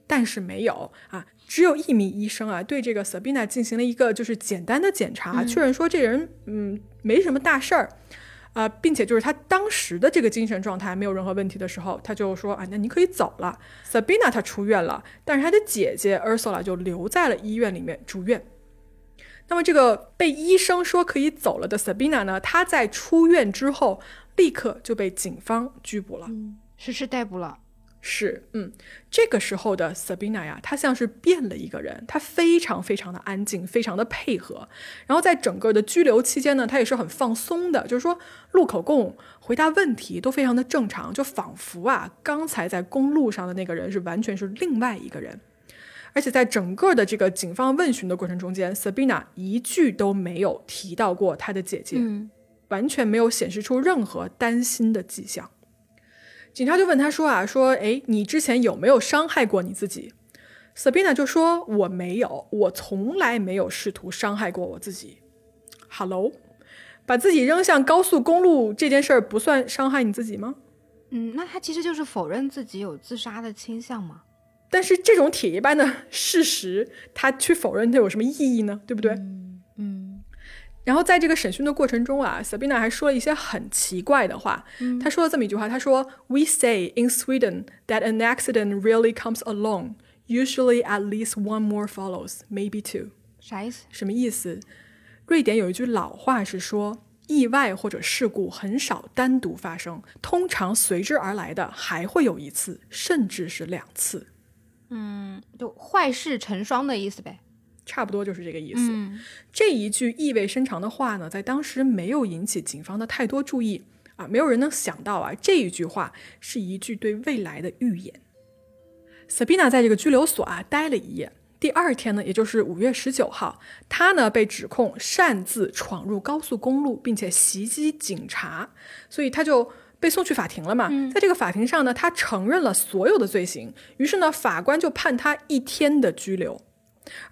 但是没有啊，只有一名医生啊对这个 Sabina 进行了一个就是简单的检查，确认说这人嗯没什么大事儿。啊，并且就是他当时的这个精神状态没有任何问题的时候，他就说啊，那你可以走了。Sabina 她出院了，但是他的姐姐 Ursula 就留在了医院里面住院。那么这个被医生说可以走了的 Sabina 呢，她在出院之后立刻就被警方拘捕了。实施逮捕了。是，嗯，这个时候的 Sabina 呀，她像是变了一个人，她非常非常的安静，非常的配合。然后在整个的拘留期间呢，她也是很放松的，就是说录口供、回答问题都非常的正常，就仿佛啊，刚才在公路上的那个人是完全是另外一个人。而且在整个的这个警方问询的过程中间，Sabina 一句都没有提到过她的姐姐，嗯完全没有显示出任何担心的迹象。警察就问他说啊，说，哎，你之前有没有伤害过你自己？Sabina 就说我没有，我从来没有试图伤害过我自己。Hello，把自己扔向高速公路这件事儿不算伤害你自己吗？嗯，那他其实就是否认自己有自杀的倾向嘛？但是这种铁一般的事实，他去否认它有什么意义呢？对不对？嗯然后在这个审讯的过程中啊，Sabina 还说了一些很奇怪的话。她说了这么一句话：“她说，We say in Sweden that an accident really comes alone. Usually, at least one more follows, maybe two。”啥意思？什么意思？瑞典有一句老话是说，意外或者事故很少单独发生，通常随之而来的还会有一次，甚至是两次，嗯，就坏事成双的意思呗。差不多就是这个意思。嗯这一句意味深长的话呢，在当时没有引起警方的太多注意，啊，没有人能想到啊，这一句话是一句对未来的预言。Sabina 在这个拘留所啊待了一夜，第二天呢，也就是五月十九号，他呢被指控擅自闯入高速公路，并且袭击警察，所以他就被送去法庭了嘛。在这个法庭上呢，他承认了所有的罪行，于是呢，法官就判他一天的拘留。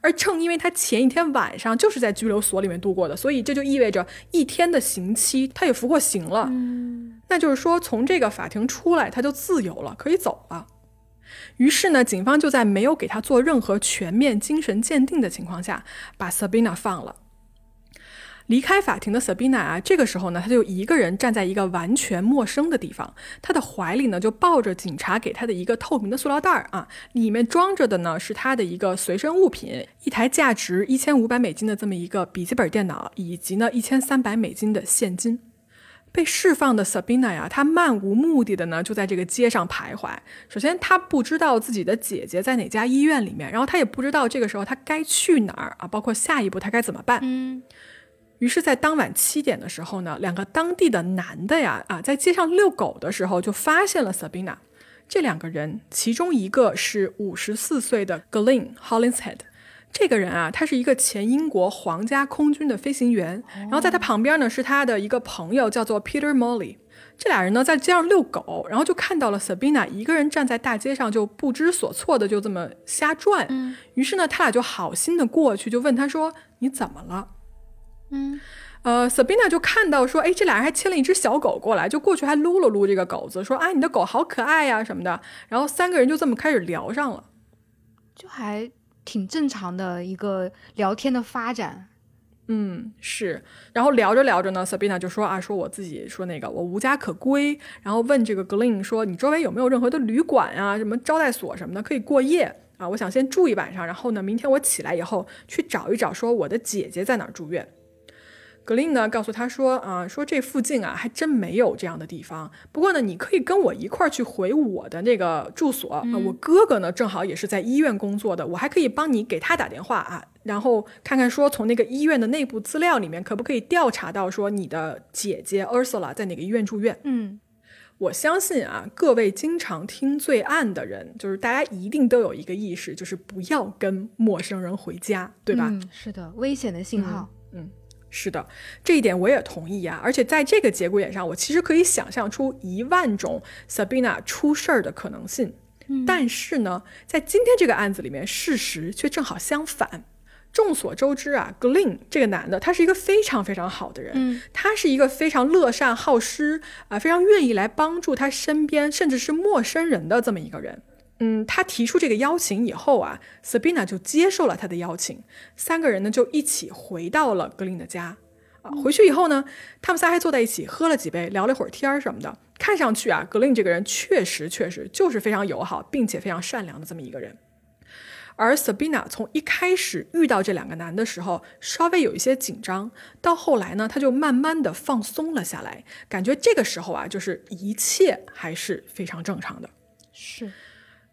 而正因为他前一天晚上就是在拘留所里面度过的，所以这就意味着一天的刑期他也服过刑了。那就是说，从这个法庭出来，他就自由了，可以走了。于是呢，警方就在没有给他做任何全面精神鉴定的情况下，把 Sabina 放了。离开法庭的 Sabina 啊，这个时候呢，她就一个人站在一个完全陌生的地方，她的怀里呢就抱着警察给她的一个透明的塑料袋儿啊，里面装着的呢是她的一个随身物品，一台价值一千五百美金的这么一个笔记本电脑，以及呢一千三百美金的现金。被释放的 Sabina 呀，她漫无目的的呢就在这个街上徘徊。首先，她不知道自己的姐姐在哪家医院里面，然后她也不知道这个时候她该去哪儿啊，包括下一步她该怎么办。嗯，于是，在当晚七点的时候呢，两个当地的男的呀，啊，在街上遛狗的时候就发现了 Sabina。这两个人，其中一个是五十四岁的 Glenn Hollinshead。这个人啊，他是一个前英国皇家空军的飞行员，然后在他旁边呢是他的一个朋友，叫做 Peter Molly。这俩人呢在街上遛狗，然后就看到了 Sabina 一个人站在大街上，就不知所措的就这么瞎转。于是呢，他俩就好心的过去，就问他说：“你怎么了？”嗯，呃，Sabina 就看到说，哎，这俩人还牵了一只小狗过来，就过去还撸了撸这个狗子，说：“啊，你的狗好可爱呀什么的。”然后三个人就这么开始聊上了。就还挺正常的一个聊天的发展。嗯，是。然后聊着聊着呢，Sabina 就说啊，说我自己说那个我无家可归，然后问这个 Glenn 说，你周围有没有任何的旅馆啊，什么招待所什么的可以过夜啊？我想先住一晚上，然后呢，明天我起来以后去找一找，说我的姐姐在哪儿住院。格林呢告诉他说啊，说这附近啊还真没有这样的地方。不过呢，你可以跟我一块儿去回我的那个住所啊。我哥哥呢正好也是在医院工作的，我还可以帮你给他打电话啊，然后看看说从那个医院的内部资料里面可不可以调查到说你的姐姐 Ursula 在哪个医院住院。嗯，我相信啊，各位经常听罪案的人，就是大家一定都有一个意识，就是不要跟陌生人回家，对吧？嗯，是的，危险的信号。是的，这一点我也同意啊。而且在这个节骨眼上，我其实可以想象出一万种 Sabina 出事儿的可能性。但是呢，在今天这个案子里面，事实却正好相反。众所周知啊，Glenn 这个男的，他是一个非常非常好的人，嗯他是一个非常乐善好施啊、非常愿意来帮助他身边甚至是陌生人的这么一个人。嗯，他提出这个邀请以后啊，Sabina 就接受了他的邀请，三个人呢就一起回到了格林的家。啊，回去以后呢，他们仨还坐在一起喝了几杯，聊了会儿天儿什么的。看上去啊，格林这个人确实确实就是非常友好，并且非常善良的这么一个人。而 Sabina 从一开始遇到这两个男的时候，稍微有一些紧张，到后来呢，他就慢慢的放松了下来，感觉这个时候啊，就是一切还是非常正常的。是，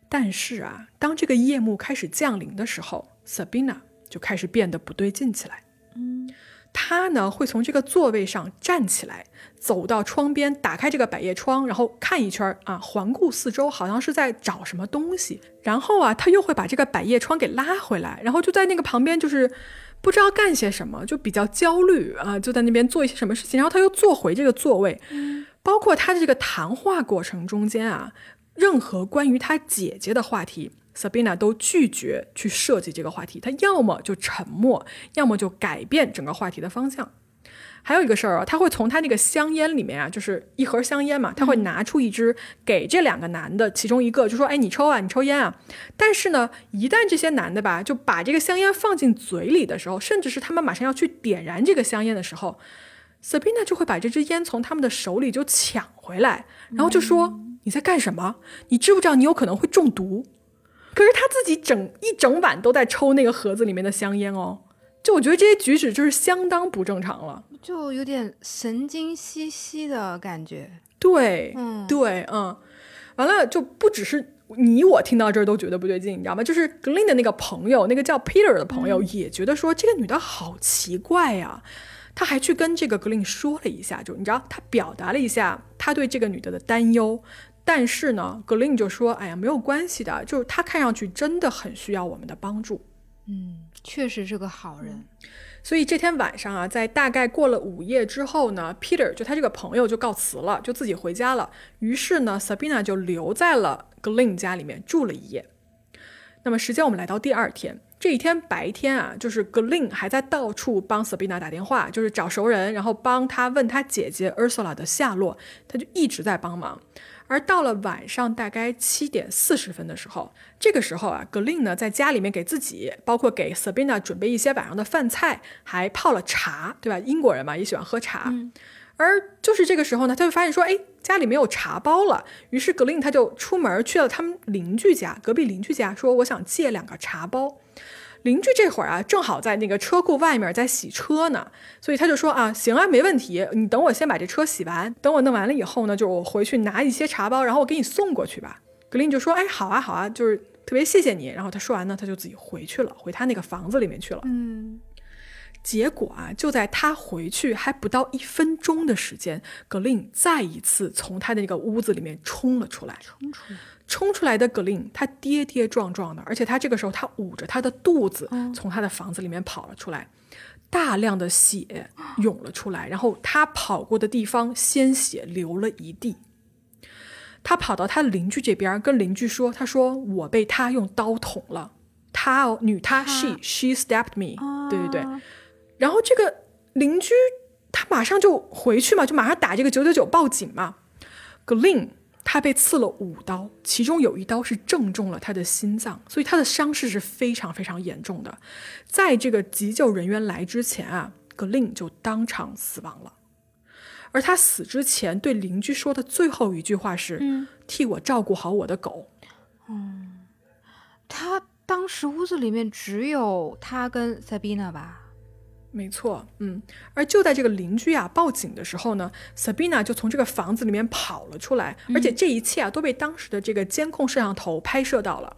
但是啊，当这个夜幕开始降临的时候，Sabina 就开始变得不对劲起来。嗯，她呢会从这个座位上站起来，走到窗边，打开这个百叶窗，然后看一圈儿啊，环顾四周，好像是在找什么东西。然后啊，她又会把这个百叶窗给拉回来，然后就在那个旁边，就是不知道干些什么，就比较焦虑啊，就在那边做一些什么事情。然后她又坐回这个座位，包括他的这个谈话过程中间啊，任何关于他姐姐的话题。Sabina 都拒绝去设计这个话题，他要么就沉默，要么就改变整个话题的方向。还有一个事儿啊，他会从他那个香烟里面啊，就是一盒香烟嘛，他会拿出一支给这两个男的其中一个，就说：“哎，你抽啊，你抽烟啊。”但是呢，一旦这些男的吧，就把这个香烟放进嘴里的时候，甚至是他们马上要去点燃这个香烟的时候，Sabina 就会把这支烟从他们的手里就抢回来，然后就说：“你在干什么？你知不知道你有可能会中毒？”可是他自己整一整晚都在抽那个盒子里面的香烟哦，就我觉得这些举止就是相当不正常了。就有点神经兮兮的感觉。对，嗯对，嗯，完了就不只是你我听到这儿都觉得不对劲，你知道吗？就是 Glenn 的那个朋友，那个叫 Peter 的朋友、也觉得说这个女的好奇怪呀、他还去跟这个格林说了一下，就你知道，他表达了一下他对这个女的的担忧。但是呢，格林就说：“哎呀，没有关系的，就是他看上去真的很需要我们的帮助。”嗯，确实是个好人。所以这天晚上啊，在大概过了午夜之后呢，Peter 就他这个朋友就告辞了，就自己回家了。于是呢，Sabina 就留在了 Glen 家里面住了一夜。那么时间我们来到第二天，这一天白天啊，就是 Glen 还在到处帮 Sabina 打电话，就是找熟人，然后帮他问他姐姐 Ursula 的下落，他就一直在帮忙。而到了晚上大概七点四十分的时候，这个时候啊，格林呢在家里面给自己，包括给 Sabina 准备一些晚上的饭菜，还泡了茶，对吧？英国人嘛也喜欢喝茶。而就是这个时候呢，他就发现说，哎，家里没有茶包了。于是格林他就出门去了他们邻居家，隔壁邻居家，说我想借两个茶包。邻居这会儿啊，正好在那个车库外面在洗车呢，所以他就说啊，行啊，没问题，你等我先把这车洗完，等我弄完了以后呢，就我回去拿一些茶包，然后我给你送过去吧。格林就说，哎，好啊，好啊，就是特别谢谢你。然后他说完呢，他就自己回去了，回他那个房子里面去了。嗯，结果啊，就在他回去还不到一分钟的时间，格林再一次从他的那个屋子里面冲了出来，冲出来。冲出来的格林，他跌跌撞撞的，而且他这个时候他捂着他的肚子，从他的房子里面跑了出来，大量的血涌了出来，然后他跑过的地方鲜血流了一地。他跑到他邻居这边，跟邻居说：“他说我被他用刀捅了，他哦，女他 she she stabbed me，对对对。然后这个邻居他马上就回去嘛，就马上打这个九九九报警嘛。格林。他被刺了五刀，其中有一刀是正中了他的心脏，所以他的伤势是非常非常严重的。在这个急救人员来之前啊，格林就当场死亡了。而他死之前对邻居说的最后一句话是：“嗯，替我照顾好我的狗。”嗯，他当时屋子里面只有他跟 Sabina 吧？没错，嗯，而就在这个邻居啊报警的时候呢，Sabina 就从这个房子里面跑了出来，而且这一切啊都被当时的这个监控摄像头拍摄到了。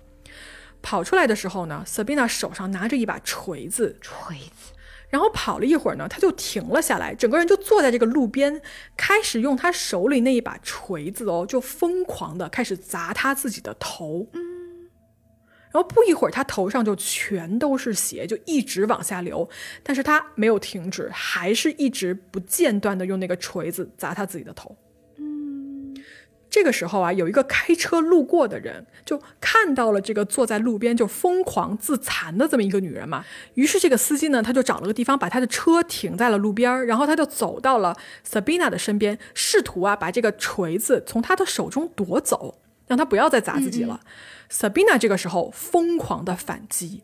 跑出来的时候呢，Sabina 手上拿着一把锤子，锤子，然后跑了一会儿呢，他就停了下来，整个人就坐在这个路边，开始用他手里那一把锤子哦，就疯狂的开始砸他自己的头，嗯。然后不一会儿，他头上就全都是血，就一直往下流。但是他没有停止，还是一直不间断的用那个锤子砸他自己的头。嗯，这个时候啊，有一个开车路过的人就看到了这个坐在路边就疯狂自残的这么一个女人嘛。于是这个司机呢，他就找了个地方把他的车停在了路边，然后他就走到了 Sabina 的身边，试图啊把这个锤子从他的手中夺走，让他不要再砸自己了。Sabina 这个时候疯狂的反击，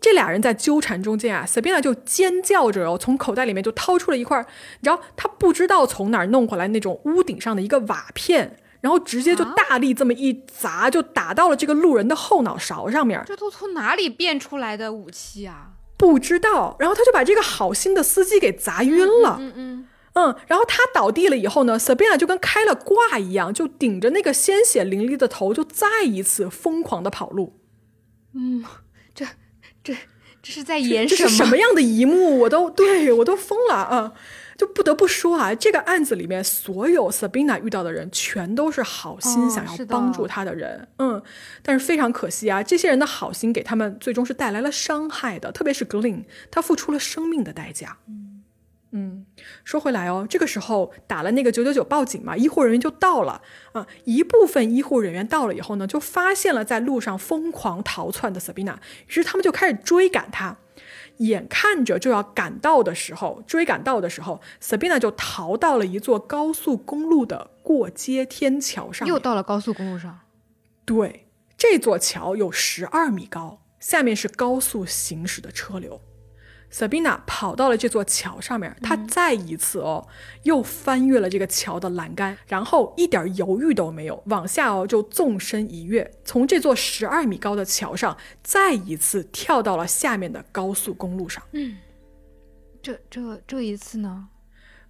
这俩人在纠缠中间啊，Sabina 就尖叫着哦，从口袋里面就掏出了一块，你知道他不知道从哪儿弄回来那种屋顶上的一个瓦片，然后直接就大力这么一砸，就打到了这个路人的后脑勺上面。这都从哪里变出来的武器啊？不知道。然后他就把这个好心的司机给砸晕了。嗯嗯。嗯，然后他倒地了以后呢，Sabina 就跟开了挂一样，就顶着那个鲜血淋漓的头，就再一次疯狂的跑路。嗯，这这这是在演这是什么样的一幕？我都对我都疯了啊！就不得不说啊，这个案子里面所有 Sabina 遇到的人，全都是好心想要帮助他的人。嗯，但是非常可惜啊，这些人的好心给他们最终是带来了伤害的，特别是 Glen，他付出了生命的代价。嗯。嗯，说回来哦，这个时候打了那个九九九报警嘛，医护人员就到了啊。一部分医护人员到了以后呢，就发现了在路上疯狂逃窜的 Sabina，于是他们就开始追赶他。眼看着就要赶到的时候，追赶到的时候，Sabina 就逃到了一座高速公路的过街天桥上。又到了高速公路上。对，这座桥有十二米高，下面是高速行驶的车流。Sabina 跑到了这座桥上面，她再一次哦，又翻越了这个桥的栏杆，然后一点犹豫都没有，往下哦就纵身一跃，从这座十二米高的桥上再一次跳到了下面的高速公路上。嗯，这这这一次呢？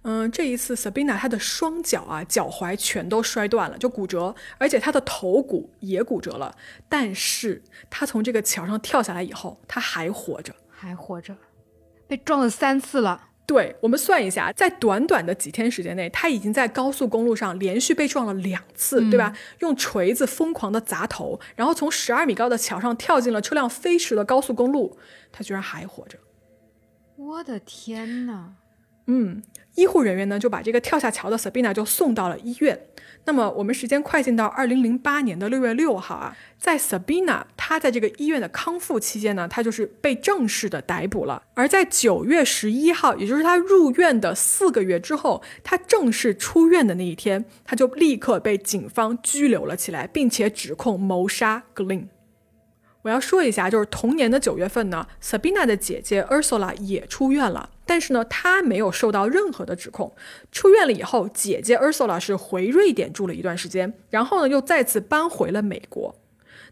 嗯，这一次 Sabina 她的双脚啊、脚踝全都摔断了，就骨折，而且她的头骨也骨折了。但是她从这个桥上跳下来以后，她还活着，还活着。被撞了三次了，对我们算一下，在短短的几天时间内，他已经在高速公路上连续被撞了两次，对吧？用锤子疯狂的砸头，然后从十二米高的桥上跳进了车辆飞驰的高速公路，他居然还活着。我的天呐！嗯，医护人员呢就把这个跳下桥的 Sabina 就送到了医院。那么我们时间快进到二零零八年的六月六号啊，在 Sabina 她在这个医院的康复期间呢，她就是被正式的逮捕了。而在九月十一号，也就是她入院的四个月之后，她正式出院的那一天，她就立刻被警方拘留了起来，并且指控谋杀 Glen。我要说一下，就是同年的九月份呢，Sabina 的姐姐 Ursula 也出院了，但是呢，他没有受到任何的指控。出院了以后，姐姐 Ursula 是回瑞典住了一段时间，然后呢，又再次搬回了美国。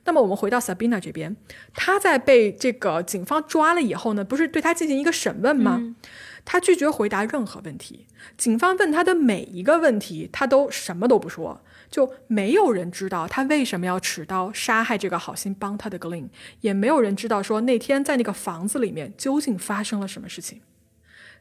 那么我们回到 Sabina 这边，她在被这个警方抓了以后呢，不是对她进行一个审问吗？她拒绝回答任何问题，警方问她的每一个问题，她都什么都不说。就没有人知道他为什么要持刀杀害这个好心帮他的 Glen，也没有人知道说那天在那个房子里面究竟发生了什么事情。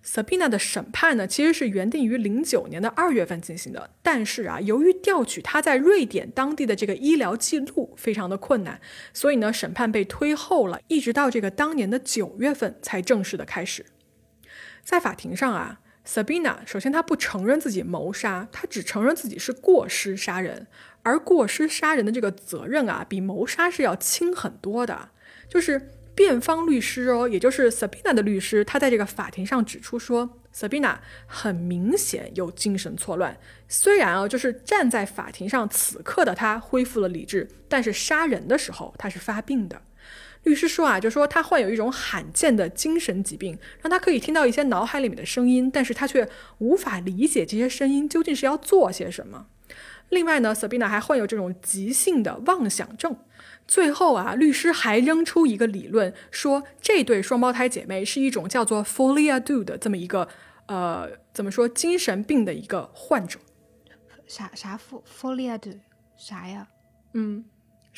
Sabina 的审判呢，其实是原定于零九年的二月份进行的，但是啊，由于调取他在瑞典当地的这个医疗记录非常的困难，所以呢，审判被推后了，一直到这个当年的九月份才正式的开始。在法庭上啊。Sabina 首先，她不承认自己谋杀，她只承认自己是过失杀人，而过失杀人的这个责任啊，比谋杀是要轻很多的。就是辩方律师哦，也就是 Sabina 的律师，他在这个法庭上指出说，Sabina 很明显有精神错乱。虽然啊，就是站在法庭上此刻的他恢复了理智，但是杀人的时候他是发病的。律师说啊，就说他患有一种罕见的精神疾病，让他可以听到一些脑海里面的声音，但是他却无法理解这些声音究竟是要做些什么。另外呢，Sabina 还患有这种急性的妄想症。最后啊，律师还扔出一个理论，说这对双胞胎姐妹是一种叫做 Folia Do 的这么一个呃，怎么说精神病的一个患者。啥啥 Folia Do 啥呀？嗯。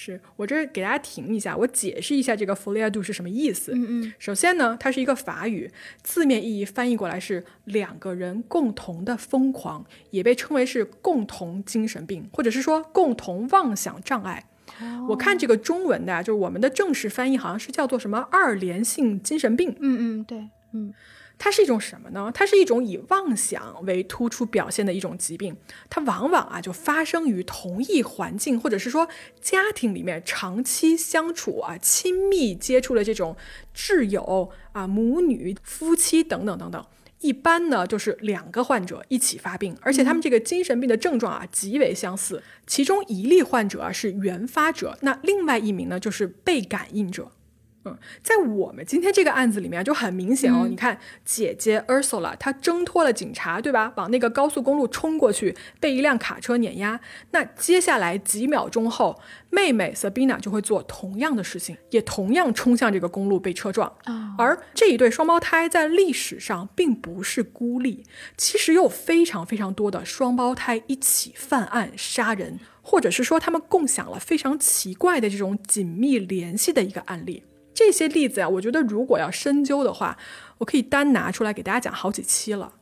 是我这给大家停一下，我解释一下这个 folia do 是什么意思。嗯嗯，首先呢，它是一个法语，字面意义翻译过来是两个人共同的疯狂，也被称为是共同精神病，或者是说共同妄想障碍。我看这个中文的，就是我们的正式翻译好像是叫做什么二联性精神病。嗯嗯，对，嗯。它是一种什么呢？它是一种以妄想为突出表现的一种疾病。它往往啊就发生于同一环境，或者是说家庭里面长期相处啊、亲密接触的这种挚友啊、母女、夫妻等等等等。一般呢就是两个患者一起发病，而且他们这个精神病的症状啊极为相似。其中一例患者啊是原发者，那另外一名呢就是被感应者。在我们今天这个案子里面就很明显哦，你看姐姐 Ursula 她挣脱了警察，对吧？往那个高速公路冲过去，被一辆卡车碾压。那接下来几秒钟后，妹妹 Sabina 就会做同样的事情，也同样冲向这个公路被车撞。而这一对双胞胎在历史上并不是孤立，其实有非常非常多的双胞胎一起犯案杀人，或者是说他们共享了非常奇怪的这种紧密联系的一个案例。这些例子啊，我觉得如果要深究的话，我可以单拿出来给大家讲好几期了。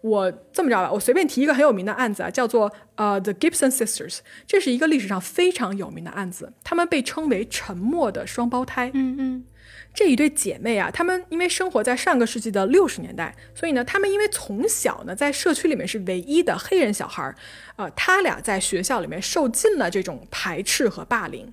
我这么着吧，我随便提一个很有名的案子啊，叫做呃 The Gibson Sisters，这是一个历史上非常有名的案子，他们被称为沉默的双胞胎。嗯嗯，这一对姐妹啊，她们因为生活在上个世纪的六十年代，所以呢，她们因为从小呢在社区里面是唯一的黑人小孩儿，呃，他俩在学校里面受尽了这种排斥和霸凌。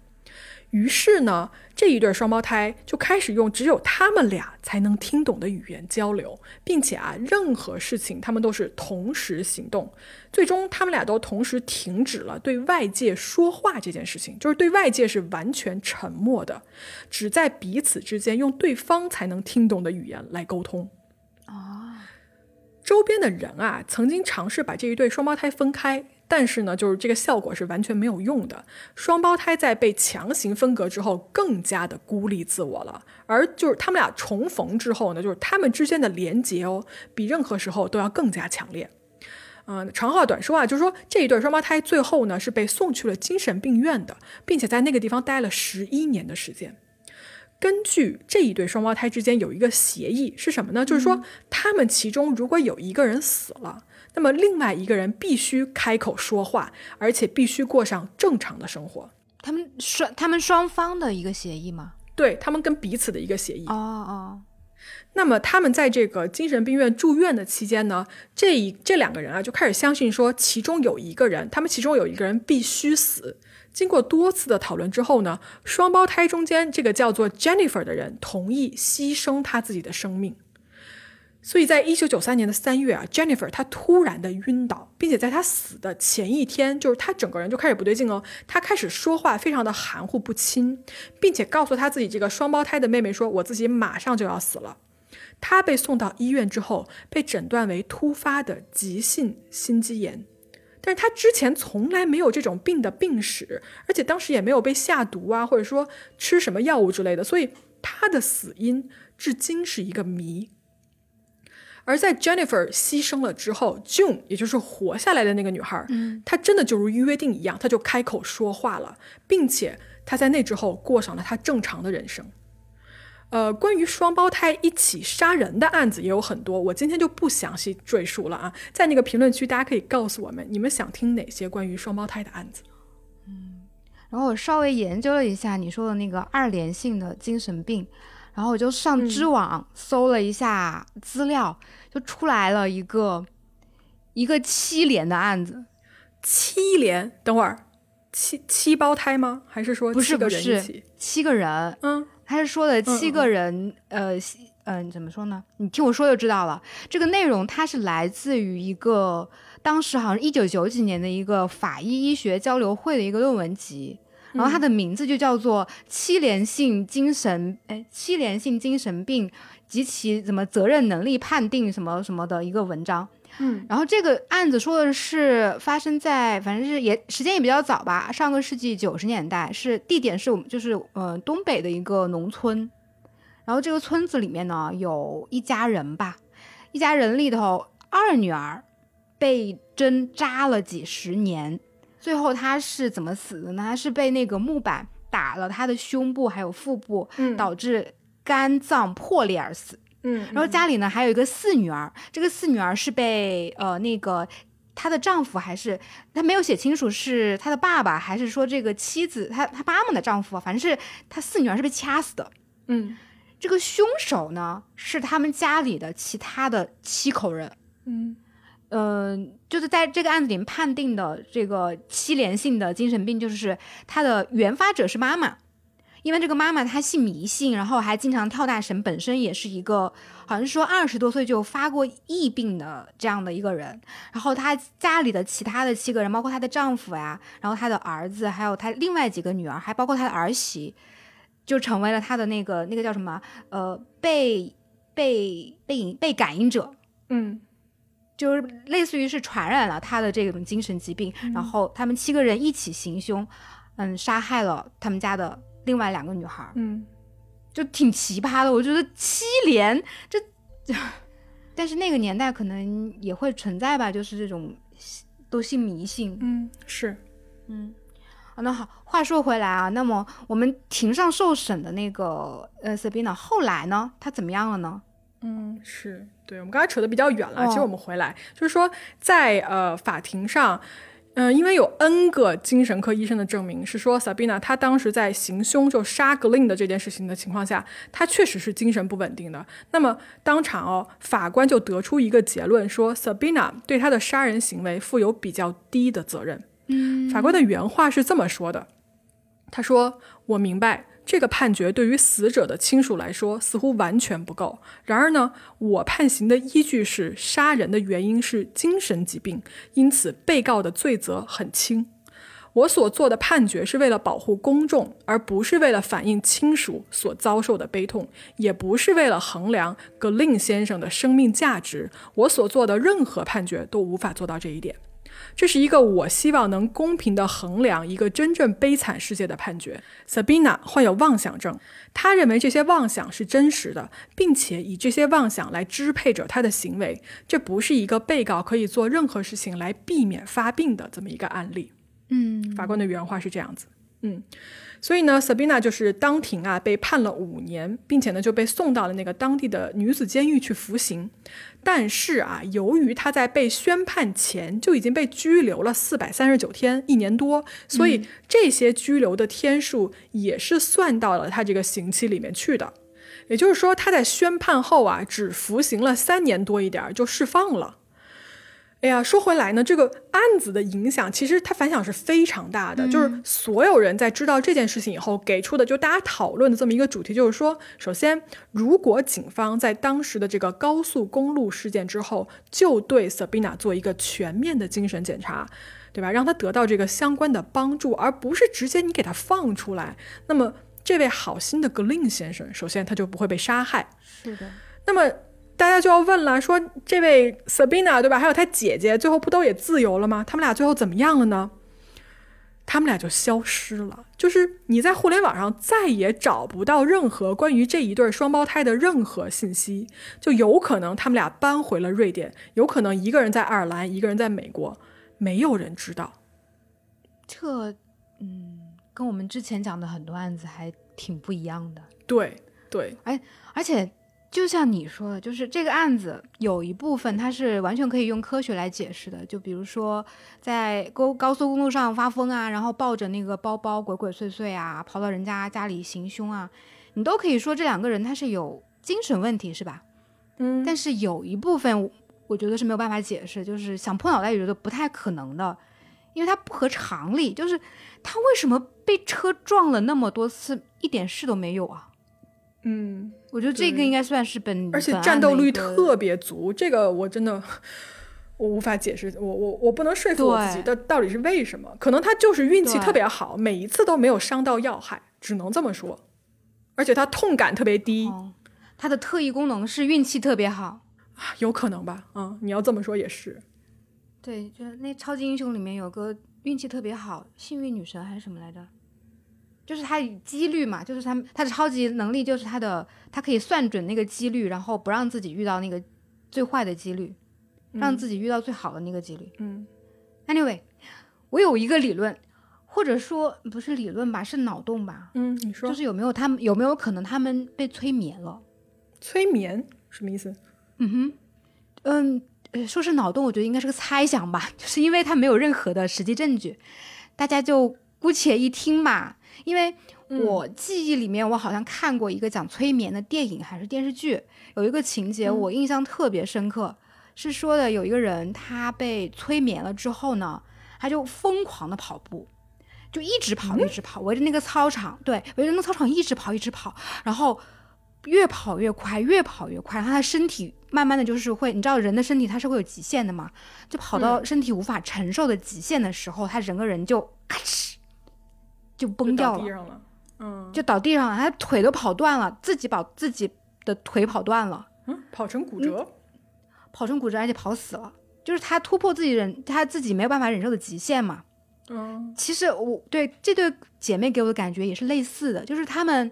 于是呢，这一对双胞胎就开始用只有他们俩才能听懂的语言交流，并且啊，任何事情他们都是同时行动。最终，他们俩都同时停止了对外界说话这件事情，就是对外界是完全沉默的，只在彼此之间用对方才能听懂的语言来沟通。啊，周边的人啊，曾经尝试把这一对双胞胎分开。但是呢，就是这个效果是完全没有用的。双胞胎在被强行分隔之后，更加的孤立自我了。而就是他们俩重逢之后呢，就是他们之间的连结哦，比任何时候都要更加强烈。嗯，长话短说啊，就是说这一对双胞胎最后呢是被送去了精神病院的，并且在那个地方待了十一年的时间。根据这一对双胞胎之间有一个协议是什么呢？就是说他们其中如果有一个人死了，那么另外一个人必须开口说话，而且必须过上正常的生活。他们双他们双方的一个协议吗？对他们跟彼此的一个协议。哦哦，那么他们在这个精神病院住院的期间呢，这一这两个人啊就开始相信说，其中有一个人，他们其中有一个人必须死。经过多次的讨论之后呢，双胞胎中间这个叫做 Jennifer 的人同意牺牲他自己的生命。所以在一九九三年的三月啊，Jennifer 她突然的晕倒，并且在她死的前一天，就是她整个人就开始不对劲哦，她开始说话非常的含糊不清，并且告诉她自己这个双胞胎的妹妹说：“我自己马上就要死了。”她被送到医院之后，被诊断为突发的急性心肌炎，但是她之前从来没有这种病的病史，而且当时也没有被下毒啊，或者说吃什么药物之类的，所以她的死因至今是一个谜。而在 Jennifer 牺牲了之后，June 也就是活下来的那个女孩，嗯，她真的就如约定一样，她就开口说话了，并且她在那之后过上了她正常的人生。呃，关于双胞胎一起杀人的案子也有很多，我今天就不详细赘述了啊。在那个评论区，大家可以告诉我们，你们想听哪些关于双胞胎的案子？嗯然后我稍微研究了一下你说的那个二联性的精神病，然后我就上知网搜了一下资料，就出来了一个一个七连的案子，七连，等会儿，七七胞胎吗？还是说不是不是？七个人，嗯，他是说的七个人，呃，嗯、怎么说呢？你听我说就知道了。这个内容它是来自于一个当时好像一九九几年的一个法医医学交流会的一个论文集，然后它的名字就叫做《七连性精神哎七连性精神病及其怎么责任能力判定什么什么的一个文章。嗯，然后这个案子说的是发生在反正是也时间也比较早吧，上个世纪九十年代，是地点是我们就是呃东北的一个农村，然后这个村子里面呢有一家人吧，一家人里头二女儿被针扎了几十年，最后他是怎么死的呢？他是被那个木板打了他的胸部还有腹部，嗯导致肝脏破裂而死。嗯，然后家里呢还有一个四女儿，这个四女儿是被呃那个她的丈夫还是她没有写清楚是她的爸爸还是说这个妻子她她妈妈的丈夫啊，反正是她四女儿是被掐死的。嗯这个凶手呢是他们家里的其他的七口人，嗯嗯、就是在这个案子里面判定的这个七连性的精神病，就是他的原发者是妈妈，因为这个妈妈她信迷信，然后还经常跳大神，本身也是一个好像说二十多岁就发过疫病的这样的一个人。然后她家里的其他的七个人，包括她的丈夫呀，然后她的儿子，还有她另外几个女儿，还包括她的儿媳，就成为了她的那个那个叫什么呃被被被被感应者。嗯就是类似于是传染了他的这种精神疾病，然后他们七个人一起行凶，嗯，杀害了他们家的另外两个女孩，嗯就挺奇葩的。我觉得七连这，但是那个年代可能也会存在吧，就是这种都信迷信。嗯，是，嗯，啊那好，话说回来啊，那么我们庭上受审的那个呃 Sabina 后来呢，他怎么样了呢？嗯，是对。我们刚才扯得比较远了，哦其实我们回来就是说，在呃法庭上，嗯、因为有 N 个精神科医生的证明是说，Sabina 她当时在行凶就杀格林的这件事情的情况下，她确实是精神不稳定的。那么当场哦，法官就得出一个结论说，Sabina 对她的杀人行为负有比较低的责任。嗯法官的原话是这么说的：“他说，我明白这个判决对于死者的亲属来说似乎完全不够。然而呢，我判刑的依据是杀人的原因是精神疾病，因此被告的罪责很轻。我所做的判决是为了保护公众，而不是为了反映亲属所遭受的悲痛，也不是为了衡量格林先生的生命价值。我所做的任何判决都无法做到这一点。”这是一个我希望能公平地衡量一个真正悲惨世界的判决。Sabina 患有妄想症，他认为这些妄想是真实的，并且以这些妄想来支配着他的行为。这不是一个被告可以做任何事情来避免发病的这么一个案例。嗯法官的原话是这样子。所以呢，Sabina 就是当庭啊被判了五年，并且呢就被送到了那个当地的女子监狱去服刑。但是啊，由于她在被宣判前就已经被拘留了四百三十九天，一年多，所以这些拘留的天数也是算到了她这个刑期里面去的。也就是说，她在宣判后啊，只服刑了三年多一点儿就释放了。哎呀，说回来呢，这个案子的影响其实它反响是非常大的。就是所有人在知道这件事情以后，给出的就大家讨论的这么一个主题，就是说，首先，如果警方在当时的这个高速公路事件之后，就对 Sabina 做一个全面的精神检查，对吧？让他得到这个相关的帮助，而不是直接你给他放出来，那么这位好心的格林先生，首先他就不会被杀害。是的，那么大家就要问了，说这位 Sabina 对吧？还有她姐姐，最后不都也自由了吗？他们俩最后怎么样了呢？他们俩就消失了，就是你在互联网上再也找不到任何关于这一对双胞胎的任何信息，就有可能他们俩搬回了瑞典，有可能一个人在爱尔兰，一个人在美国，没有人知道。这嗯，跟我们之前讲的很多案子还挺不一样的。对对，而且就像你说的，就是这个案子有一部分它是完全可以用科学来解释的，就比如说在高高速公路上发疯啊，然后抱着那个包包鬼鬼祟祟啊，跑到人家家里行凶啊，你都可以说这两个人他是有精神问题，是吧？嗯，但是有一部分我觉得是没有办法解释，就是想破脑袋也觉得不太可能的，因为它不合常理，就是他为什么被车撞了那么多次，一点事都没有啊？嗯，我觉得这个应该算是本，而且战斗力特别足，这个我真的我无法解释，我我我不能说服我自己的到底是为什么，可能他就是运气特别好，每一次都没有伤到要害，只能这么说。而且他痛感特别低，哦，它的特异功能是运气特别好。啊有可能吧？嗯，你要这么说也是。对，就是那超级英雄里面有个运气特别好，幸运女神还是什么来着？就是他几率嘛，就是他他的超级能力就是他的，他可以算准那个几率，然后不让自己遇到那个最坏的几率，让自己遇到最好的那个几率。嗯 Anyway，我有一个理论，或者说不是理论吧，是脑洞吧，嗯，你说就是有没有他们有没有可能他们被催眠了？催眠什么意思？嗯哼，嗯，呃说是脑洞，我觉得应该是个猜想吧，就是因为他没有任何的实际证据，大家就姑且一听嘛。因为我记忆里面，我好像看过一个讲催眠的电影还是电视剧，有一个情节我印象特别深刻，是说的有一个人他被催眠了之后呢，他就疯狂的跑步。就一直跑，一直跑，围着那个操场，对，围着那个操场一直跑，一直跑，然后越跑越快，越跑越快，然后他的身体慢慢的就是会，你知道人的身体它是会有极限的嘛，就跑到身体无法承受的极限的时候，他整个人就咔哧就崩掉了，地上了。嗯，就倒地上了，他腿都跑断了，自己把自己的腿跑断了，嗯跑成骨折。跑成骨折，而且跑死了，就是他突破自己忍他自己没有办法忍受的极限嘛。嗯其实我对这对姐妹给我的感觉也是类似的，就是她们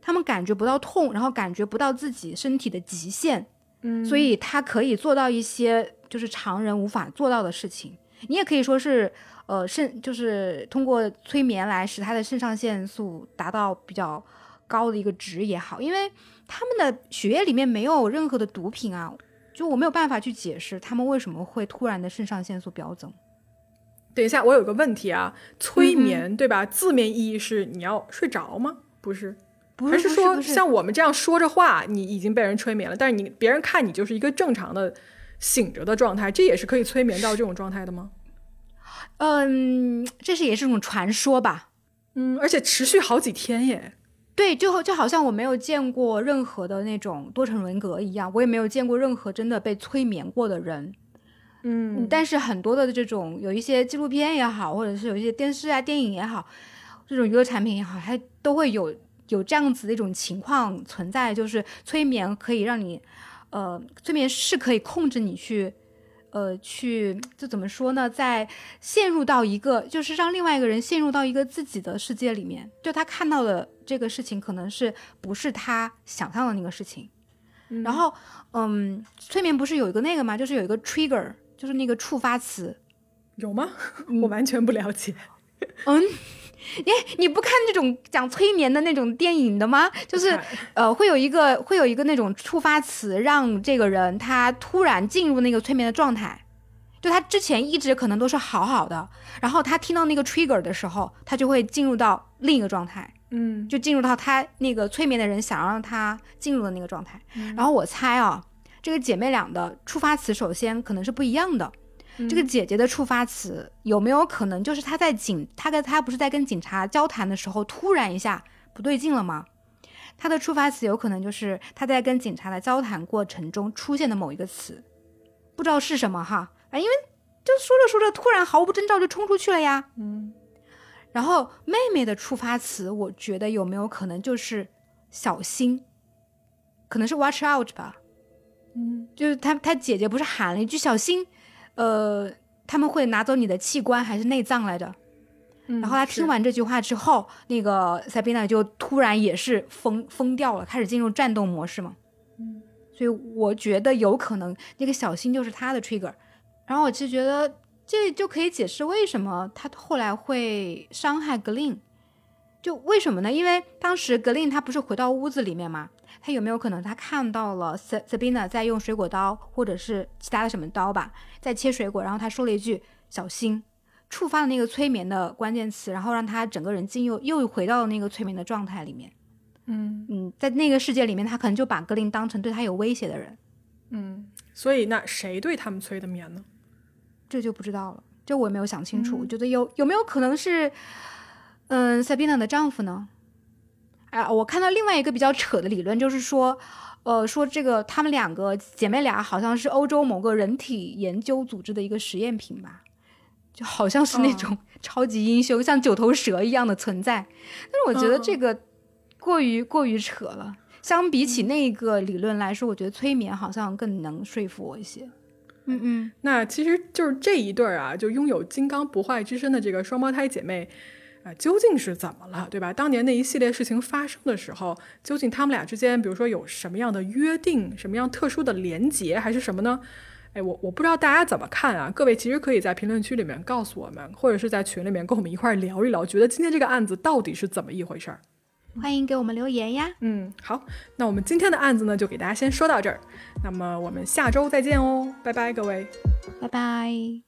他们感觉不到痛，然后感觉不到自己身体的极限，嗯，所以她可以做到一些就是常人无法做到的事情。你也可以说是呃肾，就是通过催眠来使他的肾上腺素达到比较高的一个值也好，因为他们的血液里面没有任何的毒品啊，就我没有办法去解释他们为什么会突然的肾上腺素飙增。等一下，我有个问题啊，催嗯眠、对吧？字面意义是你要睡着吗？不是，不还是说像我们这样说着话，你已经被人催眠了，但是你别人看你就是一个正常的醒着的状态，这也是可以催眠到这种状态的吗？嗯，这是也是一种传说吧。嗯，而且持续好几天耶。对，就就好像我没有见过任何的那种多重人格一样，我也没有见过任何真的被催眠过的人。嗯但是很多的这种有一些纪录片也好，或者是有一些电视啊、电影也好，这种娱乐产品也好，它都会有有这样子的一种情况存在，就是催眠可以让你，呃，催眠是可以控制你去。呃，去就怎么说呢，在陷入到一个，就是让另外一个人陷入到一个自己的世界里面，就他看到的这个事情，可能是不是他想象的那个事情。然后，嗯，催眠不是有一个那个吗？就是有一个 trigger，就是那个触发词。有吗？我完全不了解。嗯，你你不看那种讲催眠的那种电影的吗？就是呃，会有一个会有一个那种触发词，让这个人他突然进入那个催眠的状态。就他之前一直可能都是好好的，然后他听到那个 trigger 的时候，他就会进入到另一个状态，嗯就进入到他那个催眠的人想让他进入的那个状态。然后我猜啊，这个姐妹俩的触发词首先可能是不一样的。这个姐姐的触发词有没有可能就是她在警，她跟她不是在跟警察交谈的时候，突然一下不对劲了吗？她的触发词有可能就是她在跟警察的交谈过程中出现的某一个词，不知道是什么哈，啊，因为就说着说着，突然毫无征兆就冲出去了呀。嗯，然后妹妹的触发词，我觉得有没有可能就是小心，可能是 watch out 吧。嗯，就是她她姐姐不是喊了一句小心，呃，他们会拿走你的器官还是内脏来着？嗯然后他听完这句话之后，那个 Sabina 就突然也是疯疯掉了，开始进入战斗模式嘛。嗯，所以我觉得有可能那个小新就是他的 trigger。然后我就觉得这就可以解释为什么他后来会伤害格林。就为什么呢？因为当时格林他不是回到屋子里面嘛，他有没有可能他看到了 Sa- Sabina 在用水果刀或者是其他的什么刀吧，在切水果，然后他说了一句“小心”，触发了那个催眠的关键词，然后让他整个人进入又回到了那个催眠的状态里面。嗯嗯，在那个世界里面，他可能就把格林当成对他有威胁的人，嗯，所以那谁对他们催的眠呢？这就不知道了，这我也没有想清楚。我觉得有有没有可能是，嗯，Sabina 的丈夫呢？啊，我看到另外一个比较扯的理论，就是说，呃，说这个她们两个姐妹俩好像是欧洲某个人体研究组织的一个实验品吧，就好像是那种 超级英雄，像九头蛇一样的存在。但是我觉得这个过于过于扯了。相比起那个理论来说，我觉得催眠好像更能说服我一些。嗯嗯。那其实就是这一对儿啊，就拥有金刚不坏之身的这个双胞胎姐妹，啊、究竟是怎么了，对吧？当年那一系列事情发生的时候，究竟他们俩之间，比如说有什么样的约定，什么样特殊的连结，还是什么呢？哎，我我不知道大家怎么看啊？各位其实可以在评论区里面告诉我们，或者是在群里面跟我们一块儿聊一聊，觉得今天这个案子到底是怎么一回事儿。欢迎给我们留言呀！嗯，好，那我们今天的案子呢，就给大家先说到这儿。那么我们下周再见哦，拜拜，各位。拜拜。